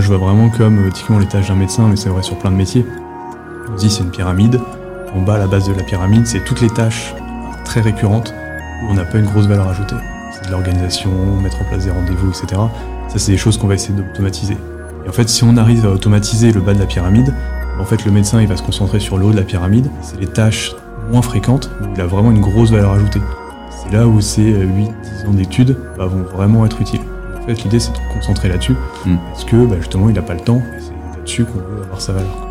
Je vois vraiment comme typiquement les tâches d'un médecin, mais c'est vrai sur plein de métiers. On dit c'est une pyramide. En bas, à la base de la pyramide, c'est toutes les tâches très récurrentes où on n'a pas une grosse valeur ajoutée. C'est de l'organisation, mettre en place des rendez-vous, etc. Ça, c'est des choses qu'on va essayer d'automatiser. Et en fait, si on arrive à automatiser le bas de la pyramide, en fait, le médecin, il va se concentrer sur le haut de la pyramide. C'est les tâches moins fréquentes où il a vraiment une grosse valeur ajoutée. C'est là où ces 8-10 ans d'études bah, vont vraiment être utiles. Fait, l'idée, c'est de se concentrer là-dessus, Mm. parce que bah, justement, il n'a pas le temps, et c'est là-dessus qu'on veut avoir sa valeur.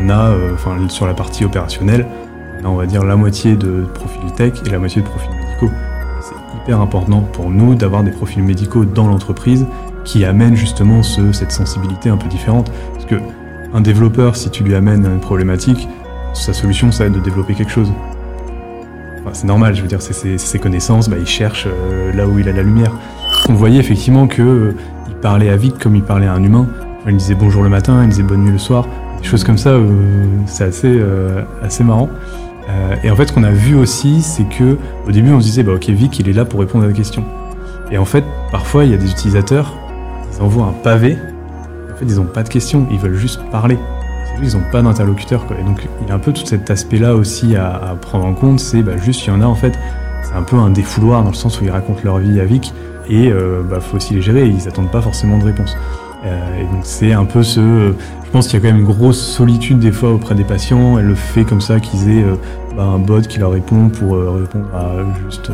On a, euh, enfin, sur la partie opérationnelle, on a, on va dire, la moitié de profils tech et la moitié de profils médicaux. C'est hyper important pour nous d'avoir des profils médicaux dans l'entreprise qui amènent justement ce- cette sensibilité un peu différente. Parce que un développeur, si tu lui amènes une problématique, sa solution, ça va être de développer quelque chose. Enfin, c'est normal, je veux dire, c'est ses, c'est ses connaissances, bah, il cherche euh, là où il a la lumière. On voyait effectivement que euh, il parlait à Vic comme il parlait à un humain. Il disait bonjour le matin, il disait bonne nuit le soir. Des choses comme ça, euh, c'est assez, euh, assez marrant. Et en fait, ce qu'on a vu aussi, c'est que au début, on se disait, bah, ok, Vic, il est là pour répondre à des questions. Et en fait, parfois, il y a des utilisateurs, ils envoient un pavé. En fait, ils n'ont pas de questions, ils veulent juste parler. Ils n'ont pas d'interlocuteur. Et donc, il y a un peu tout cet aspect-là aussi à, à prendre en compte. C'est bah, juste, il y en a en fait, c'est un peu un défouloir dans le sens où ils racontent leur vie à Vic. Et euh, bah, faut aussi les gérer. Ils n'attendent pas forcément de réponse. Euh, et donc, c'est un peu ce. je pense qu'il y a quand même une grosse solitude des fois auprès des patients. Et le fait comme ça qu'ils aient euh, bah, un bot qui leur répond pour répondre à juste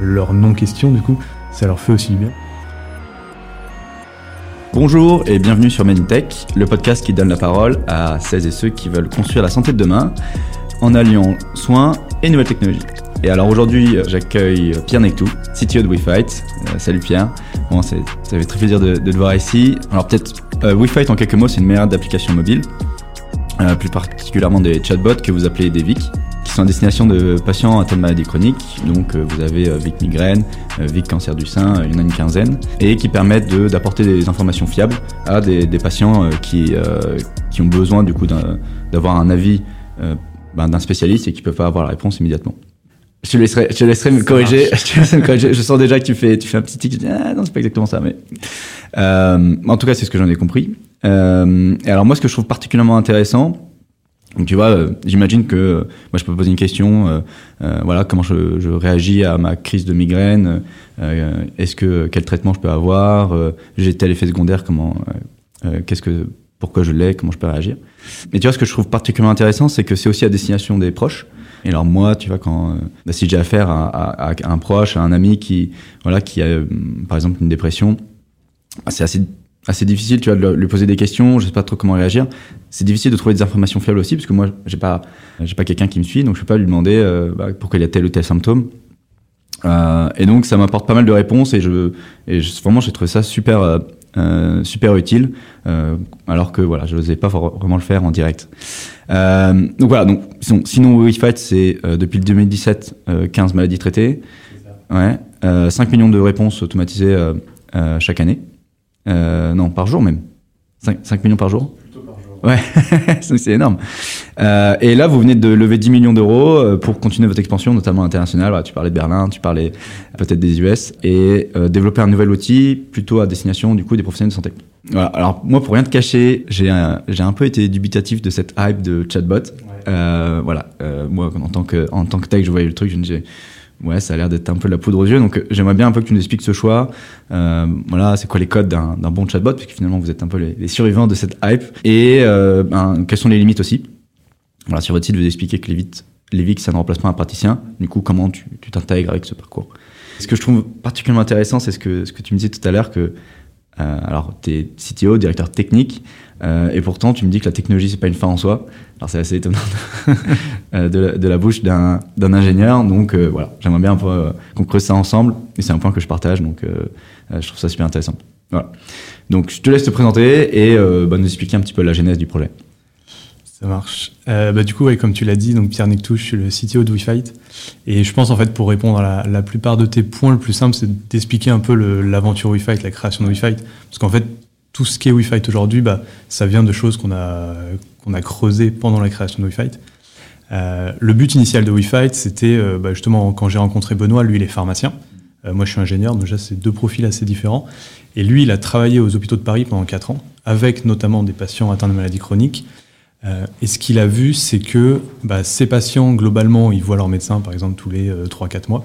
leur non-question, du coup, ça leur fait aussi du bien. Bonjour et bienvenue sur Meditech, le podcast qui donne la parole à celles et ceux qui veulent construire la santé de demain en alliant soins et nouvelles technologies. Et alors aujourd'hui, j'accueille Pierre Nectou, CTO de WeFight. Euh, salut Pierre. Bon, ça fait très plaisir de, de te voir ici. Alors peut-être, euh, WeFight en quelques mots, c'est une meilleure d'applications mobiles, euh, plus particulièrement des chatbots que vous appelez des VIC, qui sont à destination de patients atteints de maladies chroniques. Donc euh, vous avez euh, VIC migraine, euh, VIC cancer du sein, il y en a une quinzaine, et qui permettent de- d'apporter des informations fiables à des, des patients qui, qui ont besoin du coup d'avoir un avis ben, d'un spécialiste et qui peuvent pas avoir la réponse immédiatement. Je te laisserai, je te laisserai me corriger. Je, te laisserai me corriger. Je sens déjà que tu fais, tu fais un petit tic. Je dis, ah non, c'est pas exactement ça, mais euh, en tout cas, c'est ce que j'en ai compris. Euh, et alors moi, ce que je trouve particulièrement intéressant, donc tu vois, euh, j'imagine que euh, moi je peux poser une question, euh, euh, voilà, comment je, je réagis à ma crise de migraine, euh, est-ce que quel traitement je peux avoir, euh, j'ai tel effet secondaire, comment, qu'est-ce que, pourquoi je l'ai, comment je peux réagir. Mais tu vois, ce que je trouve particulièrement intéressant, c'est que c'est aussi à destination des proches. Et alors moi, tu vois, quand euh, bah, si j'ai affaire à, un proche, à un ami qui, voilà, qui a euh, par exemple une dépression, bah, c'est assez assez difficile, tu vois, de lui poser des questions. Je sais pas trop comment réagir. C'est difficile de trouver des informations fiables aussi, parce que moi, j'ai pas j'ai pas quelqu'un qui me suit, donc je peux pas lui demander euh, bah, pourquoi il a tel ou tel symptôme. Euh, et donc ça m'apporte pas mal de réponses et je vraiment j'ai trouvé ça super euh, super utile euh, alors que voilà je n'osais pas vraiment le faire en direct. Euh, donc voilà donc sinon, sinon WeFight c'est euh, depuis le 2017 euh, 15 maladies traitées, ouais, euh, 5 millions de réponses automatisées euh, euh, chaque année, euh, non par jour même, 5, 5 millions par jour. Ouais, c'est énorme. Euh, et là, vous venez de lever 10 millions d'euros euh, pour continuer votre expansion, notamment internationale. Voilà, tu parlais de Berlin, tu parlais peut-être des US, et euh, développer un nouvel outil plutôt à destination du coup des professionnels de santé. Voilà. Alors moi, pour rien te cacher, j'ai un, j'ai un peu été dubitatif de cette hype de chatbot. Euh, voilà, moi en tant que en tant que tech, je voyais le truc, je me disais ouais, ça a l'air d'être un peu la poudre aux yeux. Donc euh, j'aimerais bien un peu que tu nous expliques ce choix. Euh, voilà, c'est quoi les codes d'un bon chatbot, puisque finalement vous êtes un peu les, survivants de cette hype. Et euh, ben, quelles sont les limites aussi? Voilà, sur votre site, vous expliquez que VIC, ça ne remplace pas un praticien. Du coup, comment tu tu t'intègres avec ce parcours? Ce que je trouve particulièrement intéressant, c'est ce que, ce que tu me disais tout à l'heure, que euh, alors, tu es CTO, directeur technique, euh, et pourtant, tu me dis que la technologie, c'est pas une fin en soi. Alors, c'est assez étonnant euh, de, la, bouche d'un ingénieur. Donc, euh, voilà, j'aimerais bien euh, qu'on creuse ça ensemble, et c'est un point que je partage, donc je trouve ça super intéressant. Voilà. Donc, je te laisse te présenter et bah, nous expliquer un petit peu la genèse du projet. Ça marche. Bah, du coup, ouais, comme tu l'as dit, donc Pierre Nectou, je suis le CTO de WeFight. Et je pense, en fait, pour répondre à la, plupart de tes points, le plus simple, c'est d'expliquer un peu l'aventure WeFight, la création de WeFight. Parce qu'en fait, tout ce qui est WeFight aujourd'hui, bah, ça vient de choses qu'on a, a creusées pendant la création de WeFight. Euh, le but initial de WeFight, c'était euh, bah, justement quand j'ai rencontré Benoît, lui il est pharmacien. moi, je suis ingénieur, donc déjà, c'est deux profils assez différents. Et lui, il a travaillé aux hôpitaux de Paris pendant 4 ans, avec notamment des patients atteints de maladies chroniques. et ce qu'il a vu, c'est que bah, ces patients, globalement, ils voient leur médecin, par exemple, tous les 3-4 mois.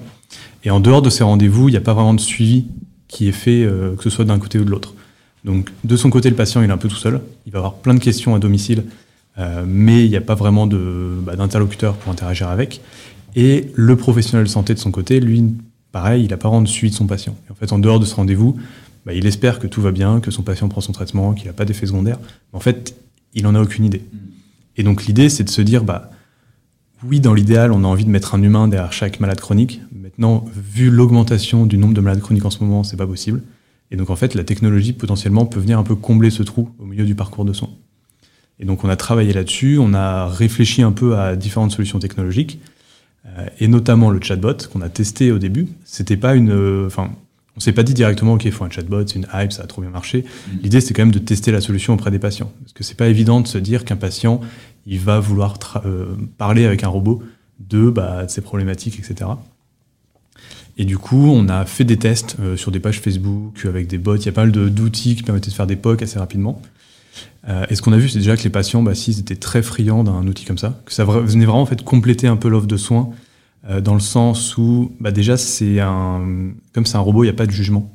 Et en dehors de ces rendez-vous, il n'y a pas vraiment de suivi qui est fait, que ce soit d'un côté ou de l'autre. Donc, de son côté, le patient, il est un peu tout seul. Il va avoir plein de questions à domicile, mais il n'y a pas vraiment bah, d'interlocuteur pour interagir avec. Et le professionnel de santé de son côté, lui, pareil, il n'a pas de suivi de son patient. en fait, en dehors de ce rendez-vous, bah, il espère que tout va bien, que son patient prend son traitement, qu'il n'a pas d'effet secondaire. Mais en fait, il n'en a aucune idée. Mm. Et donc l'idée, c'est de se dire, bah, oui, dans l'idéal, on a envie de mettre un humain derrière chaque malade chronique. Maintenant, vu l'augmentation du nombre de malades chroniques en ce moment, c'est pas possible. Et donc en fait, la technologie potentiellement peut venir un peu combler ce trou au milieu du parcours de soins. Et donc on a travaillé là-dessus, on a réfléchi un peu à différentes solutions technologiques. Euh, et notamment le chatbot qu'on a testé au début. C'était pas une, euh, enfin, on s'est pas dit directement ok, il faut un chatbot, c'est une hype, ça a trop bien marché. Mm. L'idée c'est quand même de tester la solution auprès des patients, parce que c'est pas évident de se dire qu'un patient il va vouloir euh, parler avec un robot de, bah, de ses problématiques, etc. Et du coup, on a fait des tests sur des pages Facebook avec des bots. Il y a pas mal d'outils qui permettaient de faire des POC assez rapidement. Euh, et ce qu'on a vu, c'est déjà que les patients, bah, s'ils étaient très friands d'un outil comme ça, que ça venait vraiment en fait compléter un peu l'offre de soins, euh, dans le sens où, bah, déjà, c'est un, comme c'est un robot, il n'y a pas de jugement.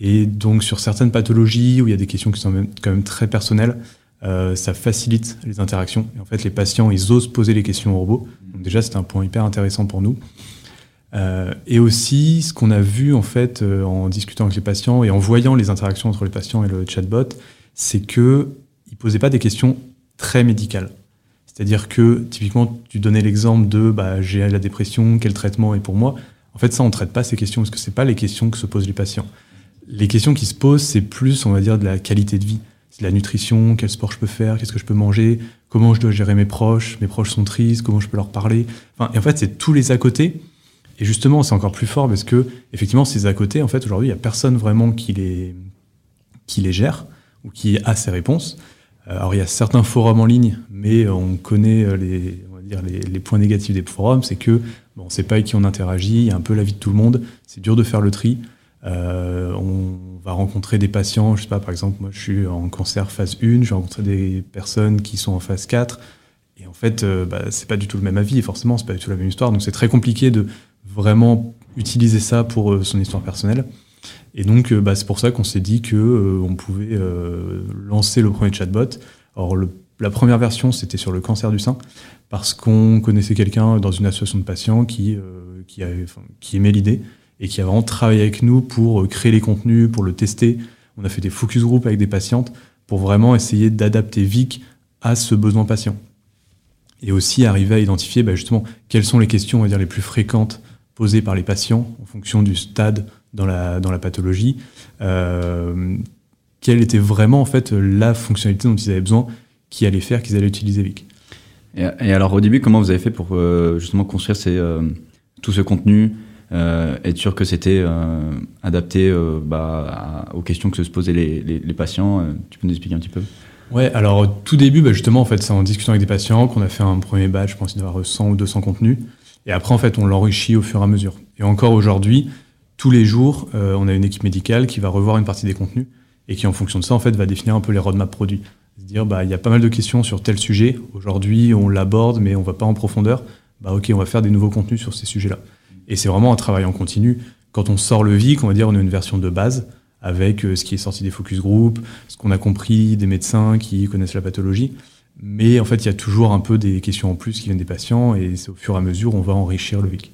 Et donc, sur certaines pathologies où il y a des questions qui sont quand même très personnelles, euh, ça facilite les interactions. Et en fait, les patients, ils osent poser les questions au robot. Donc déjà, c'est un point hyper intéressant pour nous. Et aussi, ce qu'on a vu en fait en discutant avec les patients et en voyant les interactions entre les patients et le chatbot, c'est que il posait pas des questions très médicales. C'est-à-dire que, typiquement, tu donnais l'exemple de bah, j'ai la dépression, quel traitement est pour moi. En fait, ça, on traite pas ces questions parce que ce pas les questions que se posent les patients. Les questions qui se posent, c'est plus, on va dire, de la qualité de vie. C'est de la nutrition, quel sport je peux faire, qu'est-ce que je peux manger, comment je dois gérer mes proches, mes proches sont tristes, comment je peux leur parler. Enfin, et en fait, c'est tous les à côté. Et justement, c'est encore plus fort parce que, effectivement, ces à côté, en fait, aujourd'hui, il n'y a personne vraiment qui les, qui les gère ou qui a ces réponses. Euh, alors il y a certains forums en ligne, mais on connaît euh, les, on va dire les, points négatifs des forums, c'est que bon, on ne sait pas avec qui on interagit, il y a un peu la vie de tout le monde, c'est dur de faire le tri. Euh, on va rencontrer des patients, je sais pas, par exemple, moi je suis en cancer phase 1, je vais rencontrer des personnes qui sont en phase 4, et en fait, euh, bah, c'est pas du tout le même avis, forcément, c'est pas du tout la même histoire, donc c'est très compliqué de vraiment utiliser ça pour son histoire personnelle. Et donc, euh, bah, c'est pour ça qu'on s'est dit que euh, on pouvait euh, lancer le premier chatbot. Alors, la première version, c'était sur le cancer du sein, parce qu'on connaissait quelqu'un dans une association de patients qui, qui, qui aimait l'idée et qui a vraiment travaillé avec nous pour créer les contenus, pour le tester. On a fait des focus group avec des patientes pour vraiment essayer d'adapter Vic à ce besoin patient. Et aussi arriver à identifier bah, justement quelles sont les questions on va dire, les plus fréquentes posées par les patients en fonction du stade dans la, dans la pathologie, euh, quelle était vraiment en fait la fonctionnalité dont ils avaient besoin, qui allait faire qu'ils allaient utiliser Vic? Et, alors au début, comment vous avez fait pour euh, justement construire ces, euh, tout ce contenu, être sûr que c'était adapté bah, aux questions que se posaient les, les, patients Tu peux nous expliquer un petit peu? Ouais, alors tout début, bah, justement, en fait, c'est en discutant avec des patients qu'on a fait un premier batch, je pense qu'il y avoir 100 ou 200 contenus. Et après, en fait, on l'enrichit au fur et à mesure. Et encore aujourd'hui, tous les jours, euh, on a une équipe médicale qui va revoir une partie des contenus et qui, en fonction de ça, en fait, va définir un peu les roadmaps produits. Se dire, bah, il y a pas mal de questions sur tel sujet. Aujourd'hui, on l'aborde, mais on va pas en profondeur. Bah, ok, on va faire des nouveaux contenus sur ces sujets-là. Et c'est vraiment un travail en continu. Quand on sort le VIC, on va dire, on a une version de base avec euh, ce qui est sorti des focus group, ce qu'on a compris des médecins qui connaissent la pathologie. Mais en fait, il y a toujours un peu des questions en plus qui viennent des patients et c'est au fur et à mesure, on va enrichir le VIC.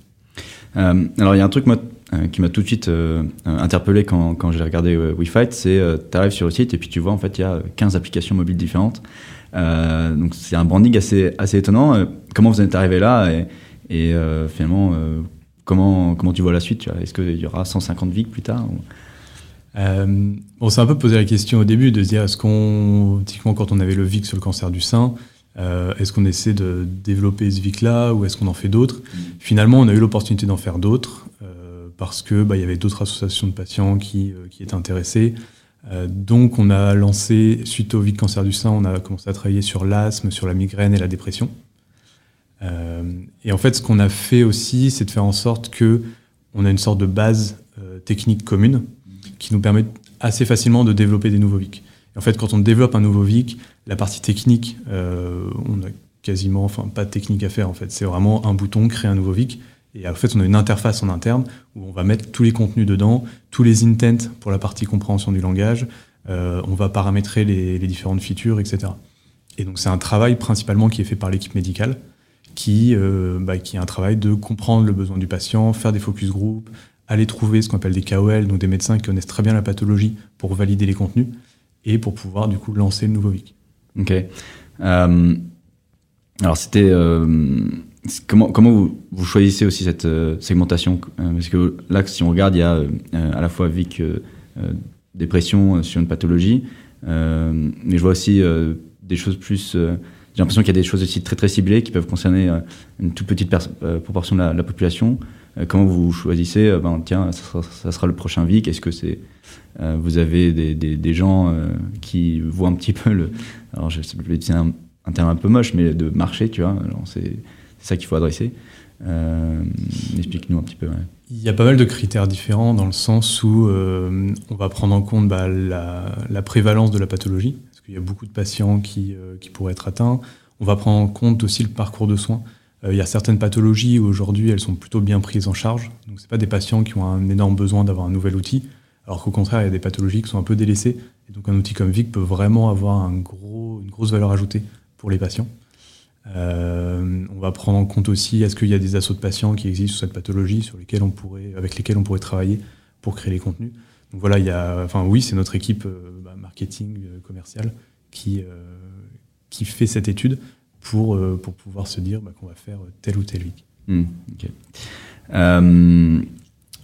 Euh, alors, il y a un truc, moi, euh, qui m'a tout de suite euh, interpellé quand, quand j'ai regardé WeFight, c'est tu arrives sur le site et puis tu vois en fait il y a 15 applications mobiles différentes. donc c'est un branding assez, assez étonnant. comment vous êtes arrivé là et, finalement comment, comment tu vois la suite Est-ce qu'il y aura 150 VIC plus tard euh, on s'est un peu posé la question au début de se dire est-ce qu'on, typiquement quand on avait le VIC sur le cancer du sein, est-ce qu'on essaie de développer ce VIC-là ou est-ce qu'on en fait d'autres? Mmh. Finalement, on a eu l'opportunité d'en faire d'autres parce que bah, il y avait d'autres associations de patients qui, euh, qui étaient intéressées. Euh, donc on a lancé, suite au vide cancer du sein, on a commencé à travailler sur l'asthme, sur la migraine et la dépression. Euh, et en fait, ce qu'on a fait aussi, c'est de faire en sorte que on a une sorte de base technique commune qui nous permet assez facilement de développer des nouveaux VIC. en fait, quand on développe un nouveau VIC, la partie technique, on a quasiment, enfin pas de technique à faire en fait. C'est vraiment un bouton, créer un nouveau VIC. Et en fait, on a une interface en interne où on va mettre tous les contenus dedans, tous les intents pour la partie compréhension du langage. Euh, on va paramétrer les, différentes features, etc. Et donc, c'est un travail principalement qui est fait par l'équipe médicale, qui, euh, bah, qui est un travail de comprendre le besoin du patient, faire des focus group, aller trouver ce qu'on appelle des KOL, donc des médecins qui connaissent très bien la pathologie pour valider les contenus et pour pouvoir du coup lancer le nouveau VIC. Ok. Euh, alors, c'était Comment, comment vous, choisissez aussi cette euh, segmentation? Euh, Parce que là, si on regarde, il y a euh, à la fois VIC dépression sur une pathologie, mais je vois aussi des choses plus. j'ai l'impression qu'il y a des choses aussi très très ciblées qui peuvent concerner une toute petite proportion de la, population. Comment vous choisissez ben, Tiens, ça sera, le prochain VIC. Est-ce que c'est vous avez des, gens qui voient un petit peu le. Alors, je utiliser un, terme un peu moche, mais de marché, tu vois. C'est c'est ça qu'il faut adresser. Euh, explique-nous un petit peu. Il y a pas mal de critères différents dans le sens où euh, on va prendre en compte bah, la, prévalence de la pathologie, parce qu'il y a beaucoup de patients euh, qui, pourraient être atteints. On va prendre en compte aussi le parcours de soins. Il y a certaines pathologies où aujourd'hui elles sont plutôt bien prises en charge. Donc c'est pas des patients qui ont un énorme besoin d'avoir un nouvel outil, alors qu'au contraire il y a des pathologies qui sont un peu délaissées. Et donc un outil comme VIC peut vraiment avoir une grosse valeur ajoutée pour les patients. Euh, on va prendre en compte aussi est-ce qu'il y a des assauts de patients qui existent sur cette pathologie sur lesquels on pourrait, avec lesquels on pourrait travailler pour créer les contenus? Donc voilà, il y a, enfin oui, c'est notre équipe euh, bah, marketing euh, commerciale qui qui fait cette étude pour pour pouvoir se dire bah, qu'on va faire tel ou tel week. Hmm,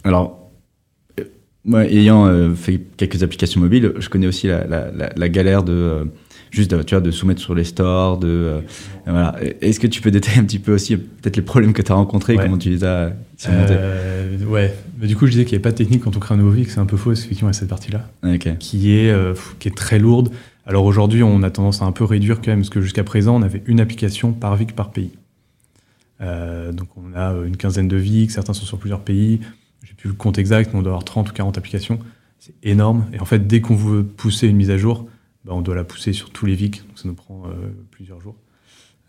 alors moi, ayant fait quelques applications mobiles, je connais aussi la, la galère de juste tu vois, de soumettre sur les stores. De, euh, voilà. Est-ce que tu peux détailler un petit peu aussi peut-être les problèmes que tu as rencontrés comment tu les as surmontés euh, Ouais, mais du coup je disais qu'il n'y avait pas de technique quand on crée un nouveau VIC, c'est un peu faux, effectivement, a cette partie-là, qui, est, euh, qui est très lourde. Alors aujourd'hui, on a tendance à un peu réduire quand même, parce que jusqu'à présent, on avait une application par VIC par pays. donc on a une quinzaine de VIC, certains sont sur plusieurs pays. J'ai plus le compte exact, mais on doit avoir 30 ou 40 applications. C'est énorme. Et en fait, dès qu'on veut pousser une mise à jour, bah, on doit la pousser sur tous les VIC, donc ça nous prend euh, plusieurs jours.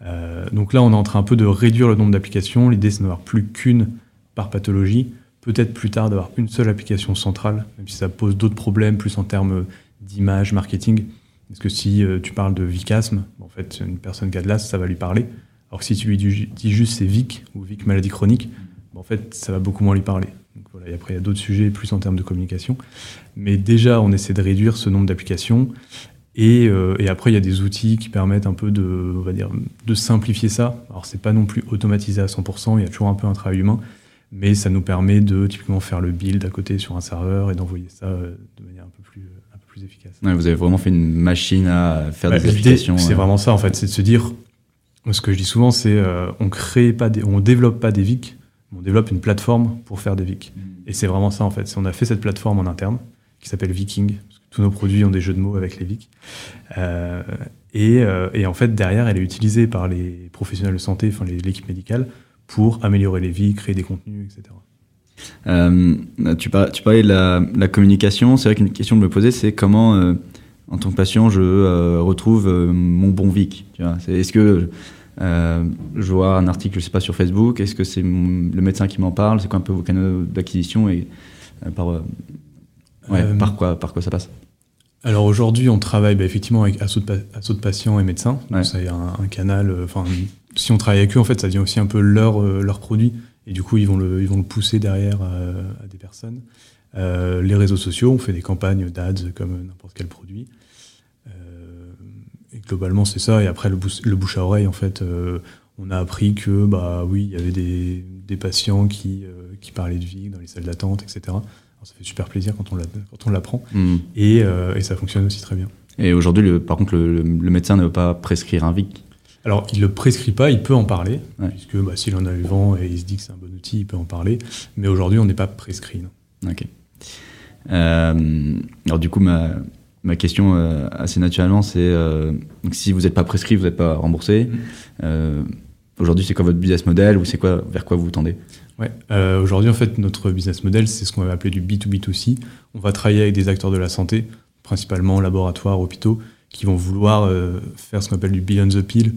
Euh, donc là, on est en train un peu de réduire le nombre d'applications. L'idée, c'est d'avoir plus qu'une par pathologie. Peut-être plus tard d'avoir une seule application centrale, même si ça pose d'autres problèmes, plus en termes d'image, marketing. Parce que si euh, tu parles de vicasme, en fait, une personne qui a de l'asthme, ça va lui parler. Alors que si tu lui dis juste c'est VIC ou VIC maladie chronique, en fait, ça va beaucoup moins lui parler. Donc voilà, et après, il y a d'autres sujets plus en termes de communication. Mais déjà, on essaie de réduire ce nombre d'applications. Euh, et, après, il y a des outils qui permettent un peu de, on va dire, de simplifier ça. Alors, c'est pas non plus automatisé à 100%, il y a toujours un peu un travail humain, mais ça nous permet de typiquement faire le build à côté sur un serveur et d'envoyer ça euh, de manière un peu plus, plus efficace. vous avez vraiment fait une machine à faire des applications. C'est vraiment ça, en fait, c'est de se dire, ce que je dis souvent, c'est euh, on crée pas des, on développe pas des VIC, on développe une plateforme pour faire des VIC. Mm. Et c'est vraiment ça, en fait. On a fait cette plateforme en interne qui s'appelle Viking, tous nos produits ont des jeux de mots avec les VIC. Euh, euh, et, en fait, derrière, elle est utilisée par les professionnels de santé, enfin l'équipe médicale, pour améliorer les vies, créer des contenus, etc. Euh, tu, parlais, tu, parlais, de la, communication. C'est vrai qu'une question de me poser, c'est comment, en tant que patient, je retrouve mon bon VIC. Est-ce que je vois un article, je sais pas, sur Facebook Est-ce que c'est le médecin qui m'en parle C'est quoi un peu vos canaux d'acquisition et par euh, par, quoi, par quoi ça passe? alors aujourd'hui, on travaille bah, effectivement avec assaut de, de, patients et médecins. c'est un, canal. Euh, enfin, si on travaille avec eux, en fait, ça devient aussi un peu leur, euh, leur produit. Et du coup, ils vont le, ils vont le pousser derrière à, des personnes. les réseaux sociaux, on fait des campagnes d'ads comme n'importe quel produit. et globalement, c'est ça. Et après, le, le, bouche à oreille, en fait, on a appris que, bah oui, il y avait des, des patients qui, qui parlaient de vie dans les salles d'attente, etc ça fait super plaisir quand on l'apprend. Mm. Et, euh, et, ça fonctionne aussi très bien. Et aujourd'hui, par contre, le, médecin ne veut pas prescrire un VIC alors, il ne le prescrit pas, il peut en parler, puisque bah, s'il en a eu vent et il se dit que c'est un bon outil, il peut en parler. Mais aujourd'hui, on n'est pas prescrit. Non. Ok. Euh, alors, du coup, ma, ma question euh, assez naturellement, c'est si vous n'êtes pas prescrit, vous n'êtes pas remboursé. Mm. aujourd'hui, c'est quoi votre business model ou c'est quoi vers quoi vous vous tendez? Ouais. Euh, aujourd'hui, en fait, notre business model, c'est ce qu'on va appeler du B2B2C. On va travailler avec des acteurs de la santé, principalement laboratoires, hôpitaux, qui vont vouloir euh, faire ce qu'on appelle du beyond the pill,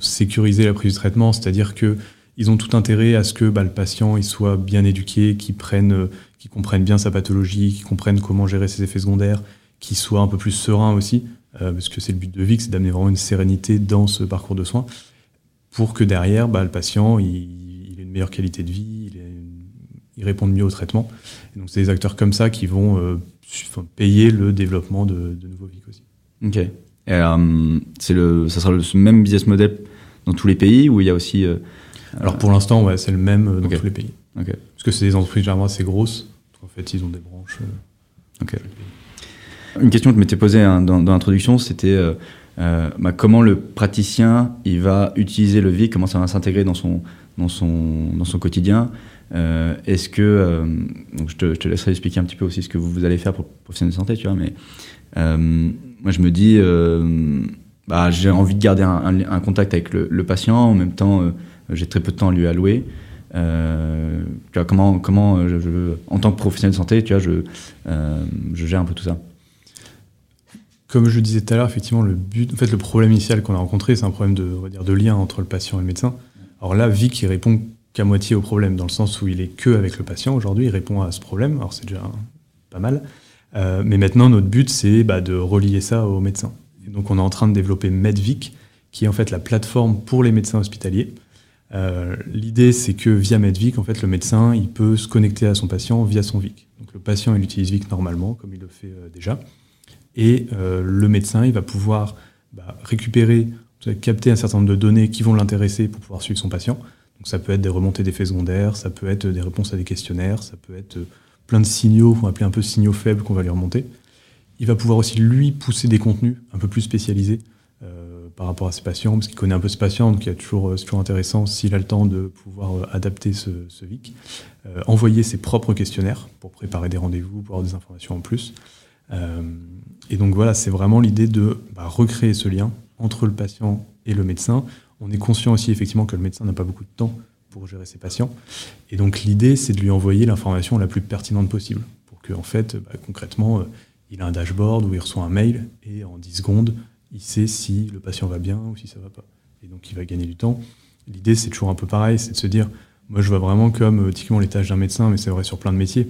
sécuriser la prise de traitement, c'est-à-dire que ils ont tout intérêt à ce que bah, le patient il soit bien éduqué, qu'il prenne, euh, qu'il comprenne bien sa pathologie, qu'il comprenne comment gérer ses effets secondaires, qu'il soit un peu plus serein aussi, euh, parce que c'est le but de VIC, c'est d'amener vraiment une sérénité dans ce parcours de soins, pour que derrière, bah, le patient il, ait une meilleure qualité de vie, il, réponde mieux au traitement. Donc c'est des acteurs comme ça qui vont euh, payer le développement de, de nouveaux VIC aussi. Ok. Euh, c'est le, ça sera le même business model dans tous les pays ou il y a aussi euh, alors pour l'instant, ouais, c'est le même euh, dans tous les pays. Parce que c'est des entreprises généralement assez grosses. En fait, ils ont des branches. Une question que je m'étais posée hein, dans, dans l'introduction, c'était euh, bah, comment le praticien il va utiliser le VIC, comment ça va s'intégrer dans son, dans, son, dans son quotidien. Euh, Est-ce que, euh, donc je te, je te laisserai expliquer un petit peu aussi ce que vous, vous allez faire pour le professionnel de santé, tu vois, mais moi je me dis, euh, bah, j'ai envie de garder un, contact avec le, patient, en même temps euh, j'ai très peu de temps à lui allouer. Euh, comment, comment en tant que professionnel de santé, tu vois, je, gère un peu tout ça. Comme je le disais tout à l'heure, effectivement, le but, en fait, le problème initial qu'on a rencontré, c'est un problème de, on va dire, de lien entre le patient et le médecin. Alors là, Vic, il répond qu'à moitié au problème, dans le sens où il est que avec le patient aujourd'hui, il répond à ce problème. Alors c'est déjà pas mal. Euh, mais maintenant, notre but, c'est bah, de relier ça au médecin. Et donc, on est en train de développer MedVic, qui est en fait la plateforme pour les médecins hospitaliers. Euh, L'idée, c'est que via MedVic, en fait, le médecin, il peut se connecter à son patient via son Vic. Donc, le patient, il utilise Vic normalement, comme il le fait euh, déjà. Et le médecin, il va pouvoir bah, récupérer, capter un certain nombre de données qui vont l'intéresser pour pouvoir suivre son patient. Donc, ça peut être des remontées d'effets secondaires, ça peut être des réponses à des questionnaires, ça peut être plein de signaux, qu'on va appeler un peu signaux faibles qu'on va lui remonter. Il va pouvoir aussi, lui, pousser des contenus un peu plus spécialisés euh, par rapport à ses patients, parce qu'il connaît un peu ses patients, donc il y a toujours, euh, c'est toujours intéressant, s'il a le temps de pouvoir euh, adapter ce, ce VIC, envoyer ses propres questionnaires pour préparer des rendez-vous, pour avoir des informations en plus. Et donc voilà, c'est vraiment l'idée de bah, recréer ce lien entre le patient et le médecin. On est conscient aussi effectivement que le médecin n'a pas beaucoup de temps pour gérer ses patients. Et donc l'idée, c'est de lui envoyer l'information la plus pertinente possible, pour que en fait, bah, concrètement, euh, il a un dashboard où il reçoit un mail et en 10 secondes, il sait si le patient va bien ou si ça va pas. Et donc il va gagner du temps. L'idée, c'est toujours un peu pareil, c'est de se dire, moi je vois vraiment comme euh, typiquement les tâches d'un médecin, mais c'est vrai sur plein de métiers.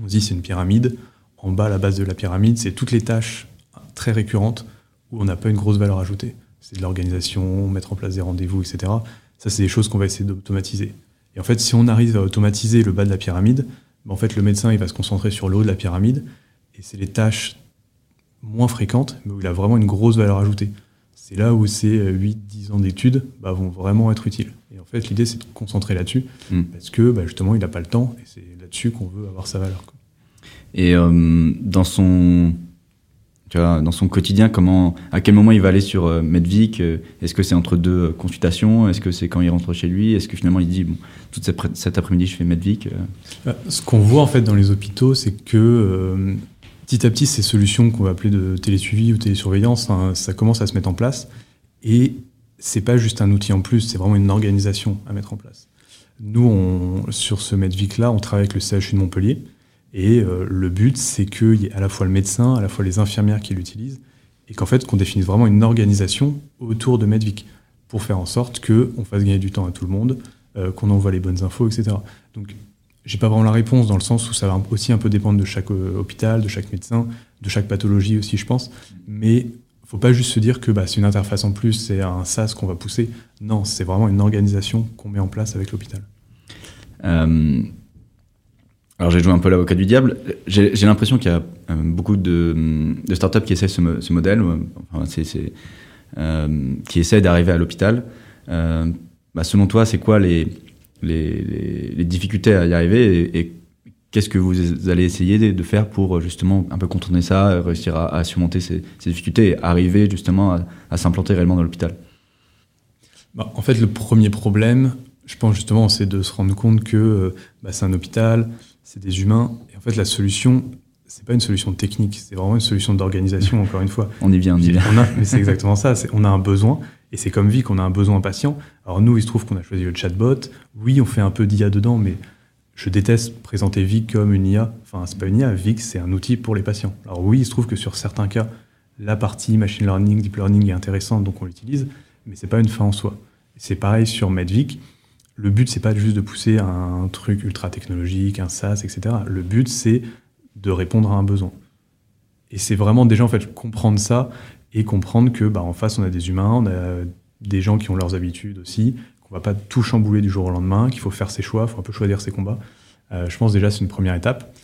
On se dit c'est une pyramide. En bas, la base de la pyramide, c'est toutes les tâches très récurrentes où on n'a pas une grosse valeur ajoutée. C'est de l'organisation, mettre en place des rendez-vous, etc. Ça, c'est des choses qu'on va essayer d'automatiser. Et en fait, si on arrive à automatiser le bas de la pyramide, ben, en fait, le médecin, il va se concentrer sur le haut de la pyramide. Et c'est les tâches moins fréquentes, mais où il a vraiment une grosse valeur ajoutée. C'est là où ces 8-10 ans d'études bah, vont vraiment être utiles. Et en fait, l'idée, c'est de se concentrer là-dessus, Mm. parce que bah, justement, il n'a pas le temps, et c'est là-dessus qu'on veut avoir sa valeur. quoi. Et euh, dans son dans son quotidien, comment, à quel moment il va aller sur euh, Medvic euh, Est-ce que c'est entre deux euh, consultations Est-ce que c'est quand il rentre chez lui Est-ce que finalement il dit bon, toute cette, cet après-midi je fais Medvic euh, Ce qu'on voit en fait dans les hôpitaux, c'est que petit à petit, ces solutions qu'on va appeler de télésuivi ou télésurveillance, hein, ça commence à se mettre en place. Et c'est pas juste un outil en plus, c'est vraiment une organisation à mettre en place. Nous, on, sur ce Medvic-là, on travaille avec le CHU de Montpellier. Et euh, le but, c'est qu'il y ait à la fois le médecin, à la fois les infirmières qui l'utilisent, et qu'en fait, qu'on définisse vraiment une organisation autour de Medvic pour faire en sorte qu'on fasse gagner du temps à tout le monde, euh, qu'on envoie les bonnes infos, etc. Donc, j'ai pas vraiment la réponse dans le sens où ça va aussi un peu dépendre de chaque euh, hôpital, de chaque médecin, de chaque pathologie aussi, je pense. Mais faut pas juste se dire que bah, c'est une interface en plus, c'est un SaaS qu'on va pousser. Non, c'est vraiment une organisation qu'on met en place avec l'hôpital. Alors j'ai joué un peu l'avocat du diable. J'ai l'impression qu'il y a euh, beaucoup de, de startups qui essaient ce, mo- ce modèle, euh, qui essaient d'arriver à l'hôpital. Euh, bah, selon toi, c'est quoi les, difficultés à y arriver et, qu'est-ce que vous allez essayer de, faire pour justement un peu contourner ça, réussir à, surmonter ces, difficultés et arriver justement à, s'implanter réellement dans l'hôpital? Bah, en fait, le premier problème, je pense justement, c'est de se rendre compte que bah, c'est un hôpital, c'est des humains. Et en fait, la solution, c'est pas une solution technique, c'est vraiment une solution d'organisation, encore une fois. On y vient, on y vient. On a, mais c'est exactement ça. On a un besoin. Et c'est comme vie qu'on a un besoin patient. Alors nous, il se trouve qu'on a choisi le chatbot. Oui, on fait un peu d'IA dedans, mais je déteste présenter Vic comme une IA. Enfin, c'est pas une IA. Vic, c'est un outil pour les patients. Alors oui, il se trouve que sur certains cas, la partie machine learning, deep learning est intéressante, donc on l'utilise, mais c'est pas une fin en soi. C'est pareil sur MedVic. Le but, c'est pas juste de pousser un truc ultra technologique, un SaaS, etc. Le but, c'est de répondre à un besoin. Et c'est vraiment déjà en fait comprendre ça et comprendre que bah, en face on a des humains, on a des gens qui ont leurs habitudes aussi, qu'on va pas tout chambouler du jour au lendemain, qu'il faut faire ses choix, faut un peu choisir ses combats. Euh, je pense déjà c'est une première étape.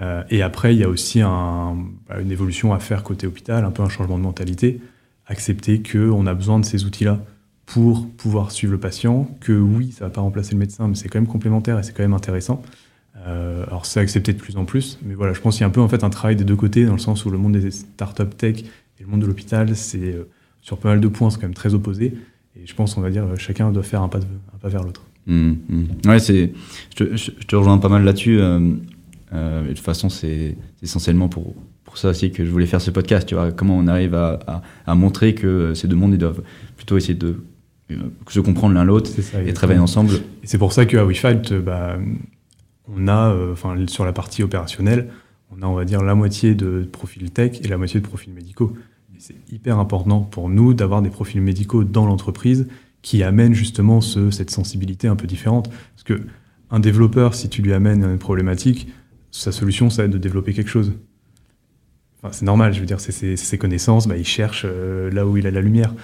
Euh, et après il y a aussi bah, une évolution à faire côté hôpital, un peu un changement de mentalité, accepter que on a besoin de ces outils-là pour pouvoir suivre le patient, que oui ça va pas remplacer le médecin, mais c'est quand même complémentaire et c'est quand même intéressant. Euh, alors c'est accepté de plus en plus, mais voilà, je pense qu'il y a un peu en fait un travail des deux côtés, dans le sens où le monde des startups tech et le monde de l'hôpital, c'est euh, sur pas mal de points, c'est quand même très opposé. Et je pense, on va dire, chacun doit faire un pas, un pas vers l'autre. Mmh, mmh. Ouais, c'est, je te, rejoins pas mal là-dessus. Euh, euh, de toute façon, c'est essentiellement pour, pour ça aussi que je voulais faire ce podcast. Tu vois, comment on arrive à, à, à montrer que ces deux mondes, ils doivent plutôt essayer de se comprendre l'un l'autre et travailler ensemble. Et c'est pour ça qu'à WeFight, bah, on a, euh, enfin, sur la partie opérationnelle, on a, on va dire, la moitié de profils tech et la moitié de profils médicaux. Et c'est hyper important pour nous d'avoir des profils médicaux dans l'entreprise qui amènent justement ce, cette sensibilité un peu différente. Parce que un développeur, si tu lui amènes une problématique, sa solution, ça va être de développer quelque chose. Enfin, c'est normal, je veux dire, c'est ses, connaissances, bah, il cherche euh, là où il a la lumière.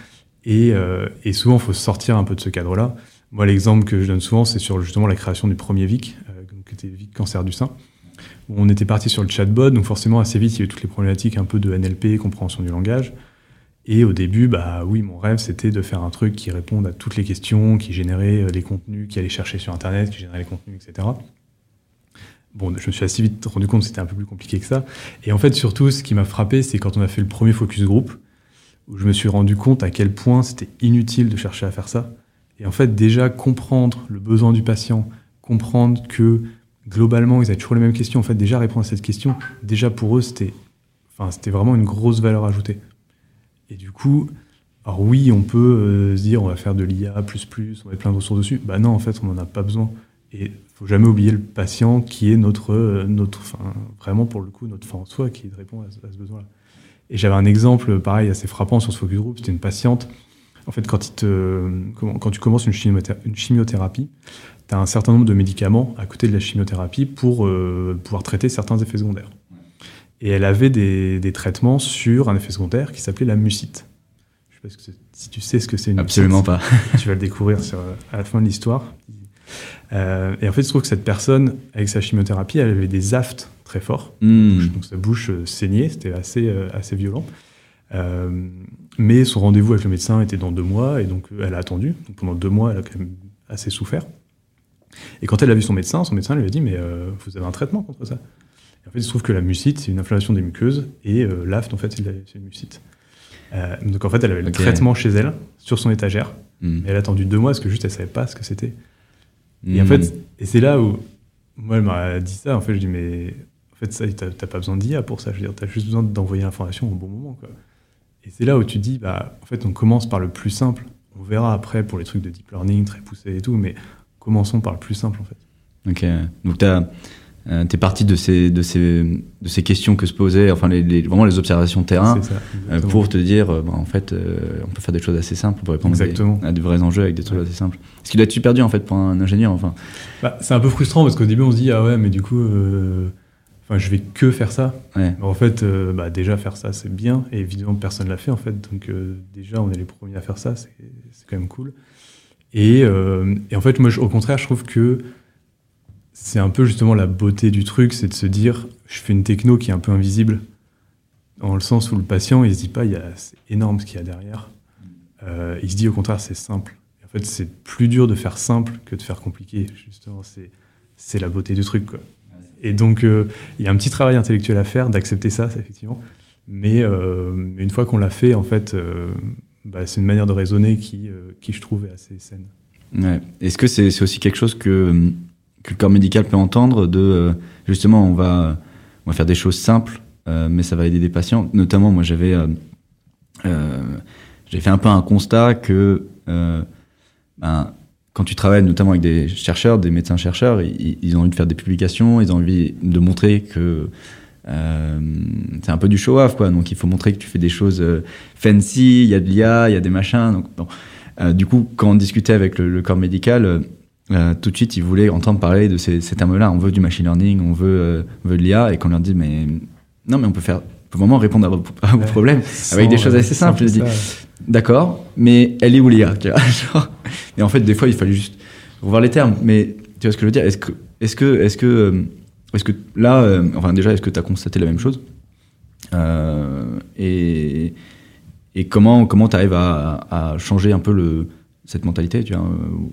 Et, euh, et souvent, il faut sortir un peu de ce cadre-là. Moi, l'exemple que je donne souvent, c'est sur justement la création du premier VIC, qui était cancer du sein. On était parti sur le chatbot, donc forcément assez vite il y a eu toutes les problématiques un peu de NLP, compréhension du langage. Et au début, bah oui, mon rêve c'était de faire un truc qui réponde à toutes les questions, qui générait les euh, contenus, qui allait chercher sur Internet, qui générait les contenus, etc. Bon, je me suis assez vite rendu compte que c'était un peu plus compliqué que ça. Et en fait, surtout, ce qui m'a frappé, c'est quand on a fait le premier focus group, où je me suis rendu compte à quel point c'était inutile de chercher à faire ça. Et en fait, déjà comprendre le besoin du patient, comprendre que globalement, ils avaient toujours les mêmes questions. En fait, déjà répondre à cette question, déjà pour eux, c'était, enfin, vraiment une grosse valeur ajoutée. Et du coup, alors oui, on peut euh, se dire, on va faire de l'IA plus plus, on va mettre plein de ressources dessus. Bah non, en fait, on n'en a pas besoin. Et il faut jamais oublier le patient qui est notre, euh, notre, enfin, vraiment pour le coup, notre fin en soi qui répond à, ce besoin-là. Et j'avais un exemple, pareil, assez frappant sur ce focus group. C'était une patiente. En fait, quand, il te, quand tu commences une chimiothérapie, tu as un certain nombre de médicaments à côté de la chimiothérapie pour euh, pouvoir traiter certains effets secondaires. Et elle avait des, des traitements sur un effet secondaire qui s'appelait la mucite. Je sais pas si tu sais ce que c'est une Absolument pas. tu vas le découvrir sur, à la fin de l'histoire. Euh, et en fait, il se trouve que cette personne, avec sa chimiothérapie, elle avait des aftes très forts. Mmh. Donc sa bouche euh, saignait, c'était assez, euh, assez violent. Euh, mais son rendez-vous avec le médecin était dans deux mois, et donc elle a attendu. Donc pendant deux mois, elle a quand même assez souffert. Et quand elle a vu son médecin, son médecin lui a dit Mais euh, vous avez un traitement contre ça et En fait, il se trouve que la mucite, c'est une inflammation des muqueuses, et euh, l'aft, en fait, c'est une mucite. Donc en fait, elle avait le traitement chez elle, sur son étagère. Mm. elle a attendu deux mois parce que juste elle savait pas ce que c'était. Et en hmm. fait, et c'est là où moi elle m'a dit ça. En fait, je dis mais fait ça, t'as pas besoin d'IA pour ça. Je veux dire, t'as juste besoin d'envoyer l'information au bon moment. Quoi. Et c'est là où tu dis bah en fait on commence par le plus simple. On verra après pour les trucs de deep learning très poussés et tout, mais commençons par le plus simple en fait. Ok, donc tu euh, es parti de ces, de, ces, de ces questions que se posaient, enfin les, vraiment les observations de terrain, ça, euh, pour te dire, euh, bah, en fait, on peut faire des choses assez simples pour répondre à des, vrais enjeux avec des trucs assez simples. Ce qui doit être super dur en fait pour un ingénieur. Enfin. Bah, c'est un peu frustrant parce qu'au début on se dit, ah ouais, mais du coup, enfin, je vais que faire ça. Ouais. En fait, bah, déjà faire ça c'est bien, et évidemment personne l'a fait en fait, donc déjà on est les premiers à faire ça, c'est quand même cool. Et, euh, et, en fait, moi, au contraire, je trouve que c'est un peu justement la beauté du truc, c'est de se dire, je fais une techno qui est un peu invisible, dans le sens où le patient, il se dit pas, c'est énorme ce qu'il y a derrière. Euh, il se dit au contraire, c'est simple. Et en fait, c'est plus dur de faire simple que de faire compliqué. Justement, c'est la beauté du truc. Quoi. Et donc, euh, il y a un petit travail intellectuel à faire d'accepter ça, effectivement. Mais, euh, une fois qu'on l'a fait, en fait, euh, bah, c'est une manière de raisonner qui, qui je trouve, est assez saine. Ouais. Est-ce que c'est aussi quelque chose que, le corps médical peut entendre de justement on va, on va faire des choses simples, mais ça va aider des patients. Notamment, moi j'avais j'ai fait un peu un constat que ben, quand tu travailles notamment avec des chercheurs, des médecins-chercheurs, ils, ont envie de faire des publications, ils ont envie de montrer que euh, c'est un peu du show-off, quoi. Donc il faut montrer que tu fais des choses euh, fancy, il y a de l'IA, il y a des machins. Donc, euh, du coup, quand on discutait avec le, corps médical, tout de suite, ils voulaient entendre parler de ces, termes-là. On veut du machine learning, on veut, veut de l'IA, et qu'on leur dit, mais non, mais on peut faire, on peut vraiment répondre à vos, à vos Ouais. problèmes avec des choses assez simples. Je dis. D'accord, mais elle est où l'IA. Et en fait, des fois, il fallait juste revoir les termes. Mais tu vois ce que je veux dire Est-ce que, est-ce que, est-ce que, euh, est-ce que là, euh, enfin déjà, est-ce que tu as constaté la même chose? Euh, Et, et comment, comment tu arrives à, à changer un peu le, cette mentalité tu vois,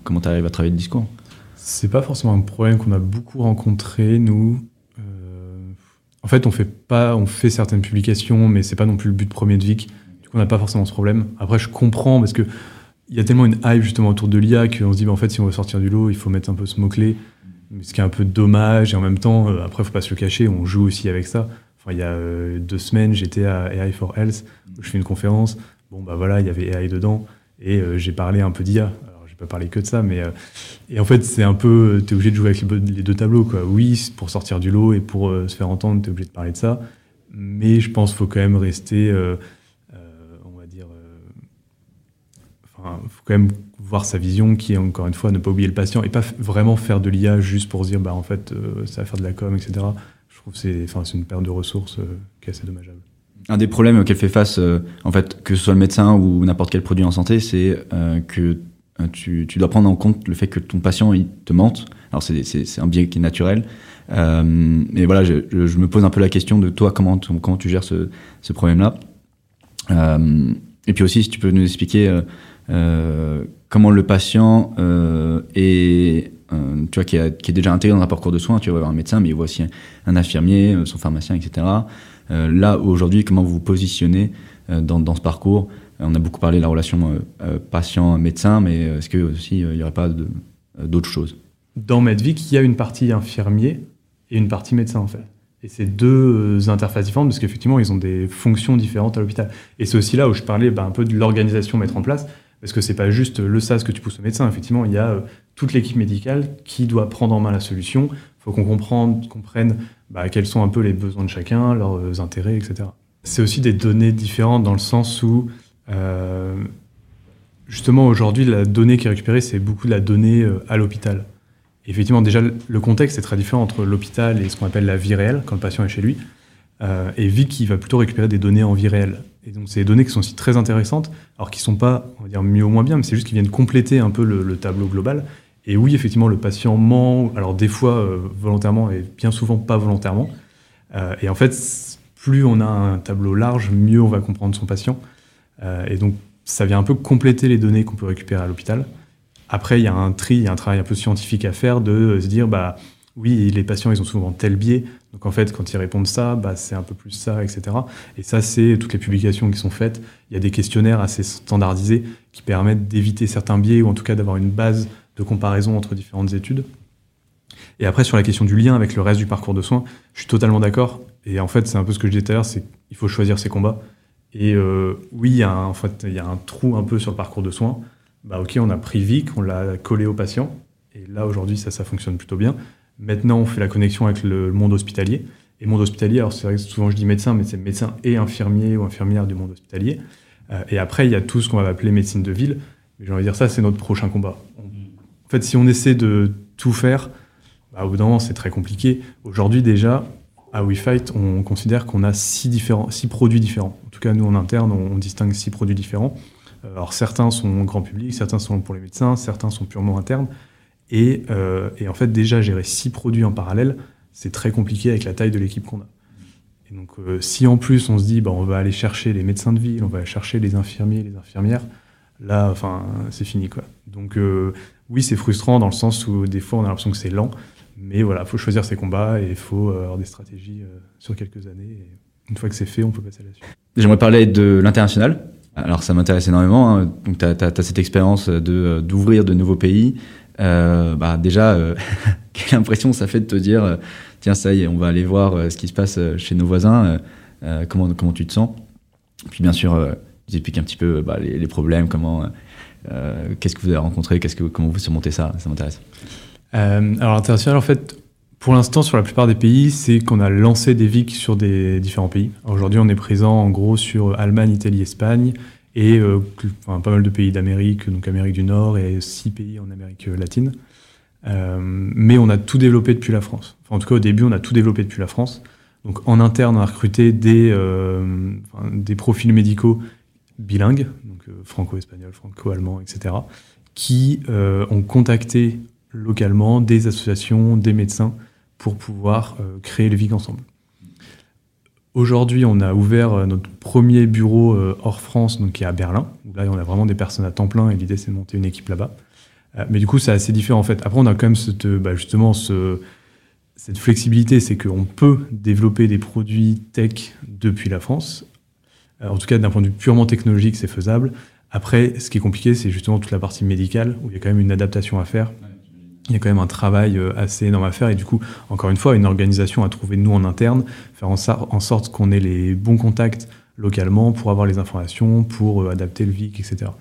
Comment tu arrives à travailler le discours? C'est pas forcément un problème qu'on a beaucoup rencontré, nous. En fait, on fait pas, on fait certaines publications, mais c'est pas non plus le but premier de Vic. Du coup, on n'a pas forcément ce problème. Après, je comprends parce que il y a tellement une hype justement autour de l'IA qu'on se dit, bah, en fait, si on veut sortir du lot, il faut mettre un peu ce mot-clé. Ce qui est un peu dommage, et en même temps, euh, après, faut pas se le cacher, on joue aussi avec ça. Enfin, il y a euh, deux semaines, j'étais à AI for Health, où je fais une conférence. Bon, bah voilà, il y avait AI dedans, et euh, j'ai parlé un peu d'IA. Pas parlé que de ça, mais. euh, et en fait, c'est un peu. Tu es obligé de jouer avec les, deux tableaux, quoi. Oui, pour sortir du lot et pour euh, se faire entendre, tu es obligé de parler de ça. Mais je pense qu'il faut quand même rester. euh, on va dire. Enfin, faut quand même voir sa vision qui est encore une fois ne pas oublier le patient et pas vraiment faire de l'IA juste pour se dire bah en fait ça va faire de la com etc. Je trouve que c'est enfin c'est une perte de ressources qui est assez dommageable. Un des problèmes auxquels fait face, en fait, que ce soit le médecin ou n'importe quel produit en santé, c'est euh, que tu, tu dois prendre en compte le fait que ton patient il te mente. Alors c'est, un biais qui est naturel. Euh, mais voilà, je, me pose un peu la question de toi, comment, tu- comment tu gères ce, ce problème-là. Euh, et puis aussi, si tu peux nous expliquer euh, euh, comment le patient euh, est, euh, tu vois, qui, est déjà intégré dans un parcours de soins, tu vas voir un médecin, mais il voit aussi un, un infirmier, euh, son pharmacien, etc. Euh, là, aujourd'hui, comment vous vous positionnez euh, dans, dans ce parcours Euh, On a beaucoup parlé de la relation euh, euh, patient-médecin, mais euh, est-ce que aussi n'y aurait pas d'autres choses? Dans Medvic, il y a une partie infirmier et une partie médecin en fait. Et c'est deux interfaces différentes parce qu'effectivement, ils ont des fonctions différentes à l'hôpital. Et c'est aussi là où je parlais bah, un peu de l'organisation mettre en place, parce que c'est pas juste le SAS que tu pousses au médecin. Effectivement, il y a toute l'équipe médicale qui doit prendre en main la solution. Il faut qu'on comprenne, bah, quels sont un peu les besoins de chacun, leurs intérêts, etc. C'est aussi des données différentes dans le sens où, justement, aujourd'hui, la donnée qui est récupérée, c'est beaucoup de la donnée euh, à l'hôpital. Effectivement, déjà, le contexte est très différent entre l'hôpital et ce qu'on appelle la vie réelle, quand le patient est chez lui. Euh, et Vic, qui va plutôt récupérer des données en vie réelle. Et donc, c'est des données qui sont aussi très intéressantes, alors qui sont pas, on va dire, mieux ou moins bien, mais c'est juste qu'ils viennent compléter un peu le, le tableau global. Et oui, effectivement, le patient ment, alors des fois euh, volontairement et bien souvent pas volontairement. Euh, et en fait, plus on a un tableau large, mieux on va comprendre son patient. Euh, et donc, ça vient un peu compléter les données qu'on peut récupérer à l'hôpital. Après, il y a un tri, il y a un travail un peu scientifique à faire de euh, se dire, bah oui, les patients, ils ont souvent tel biais. Donc en fait, quand ils répondent ça, bah, c'est un peu plus ça, etc. Et ça, c'est toutes les publications qui sont faites. Il y a des questionnaires assez standardisés qui permettent d'éviter certains biais ou en tout cas d'avoir une base de comparaison entre différentes études. Et après, sur la question du lien avec le reste du parcours de soins, je suis totalement d'accord. Et en fait, c'est un peu ce que je disais tout à l'heure, c'est qu'il faut choisir ses combats. Et euh, oui, il y, a un, trou un peu sur le parcours de soins. Bah, ok, on a pris Vic, on l'a collé au patient. Et là, aujourd'hui, ça, fonctionne plutôt bien. Maintenant, on fait la connexion avec le monde hospitalier. Et monde hospitalier, alors c'est vrai que souvent je dis médecin, mais c'est médecin et infirmier ou infirmière du monde hospitalier. Euh, et après, il y a tout ce qu'on va appeler médecine de ville. Mais j'ai envie de dire, ça, c'est notre prochain combat. En fait, si on essaie de tout faire, bah, au bout d'un moment, c'est très compliqué. Aujourd'hui, déjà, à WeFight, on considère qu'on a six, différents, six produits différents. En tout cas, nous, en interne, on, distingue six produits différents. Euh, Alors, certains sont grand public, certains sont pour les médecins, certains sont purement internes. Et, euh, et en fait, déjà, gérer six produits en parallèle, c'est très compliqué avec la taille de l'équipe qu'on a. Et donc, euh, si en plus on se dit, bah, on va aller chercher les médecins de ville, on va aller chercher les infirmiers, les infirmières, là, enfin, c'est fini, quoi. Donc, oui, c'est frustrant dans le sens où des fois, on a l'impression que c'est lent, mais voilà, faut choisir ses combats et il faut euh, avoir des stratégies euh, sur quelques années. Une fois que c'est fait, on peut passer à la suite. J'aimerais parler de l'international. Alors ça m'intéresse énormément. hein. Donc tu as, cette expérience de d'ouvrir de nouveaux pays. Euh, bah déjà, euh, quelle impression ça fait de te dire, euh, tiens ça y est, on va aller voir euh, ce qui se passe euh, chez nos voisins. euh, euh, comment comment tu te sens? Puis bien sûr, euh, nous expliques un petit peu bah, les, problèmes, comment, qu'est-ce que vous avez rencontré, qu'est-ce que, comment vous surmontez ça, ça m'intéresse. Alors l'international, en fait, pour l'instant, sur la plupart des pays, c'est qu'on a lancé des VIC sur des différents pays. Aujourd'hui, on est présent en gros sur Allemagne, Italie, Espagne et pas mal de pays d'Amérique, donc Amérique du Nord et six pays en Amérique latine. Euh, mais on a tout développé depuis la France. En tout cas, au début, on a tout développé depuis la France. Donc, en interne, on a recruté des, euh, des profils médicaux bilingues, donc euh, franco-espagnol, franco-allemand, etc., qui ont contacté localement des associations, des médecins pour pouvoir créer le VIC ensemble. Aujourd'hui, on a ouvert notre premier bureau hors France, donc qui est à Berlin. Où là, on a vraiment des personnes à temps plein et l'idée, c'est de monter une équipe là-bas. Euh, mais du coup, c'est assez différent en fait. Après, on a quand même cette, bah, justement ce, cette flexibilité, c'est qu'on peut développer des produits tech depuis la France. Euh, en tout cas, d'un point de vue purement technologique, c'est faisable. Après, ce qui est compliqué, c'est justement toute la partie médicale, où il y a quand même une adaptation à faire. Il y a quand même un travail euh, assez énorme à faire. Et du coup, encore une fois, une organisation à trouver nous en interne, faire en, sorte qu'on ait les bons contacts localement pour avoir les informations, pour adapter le VIC, etc.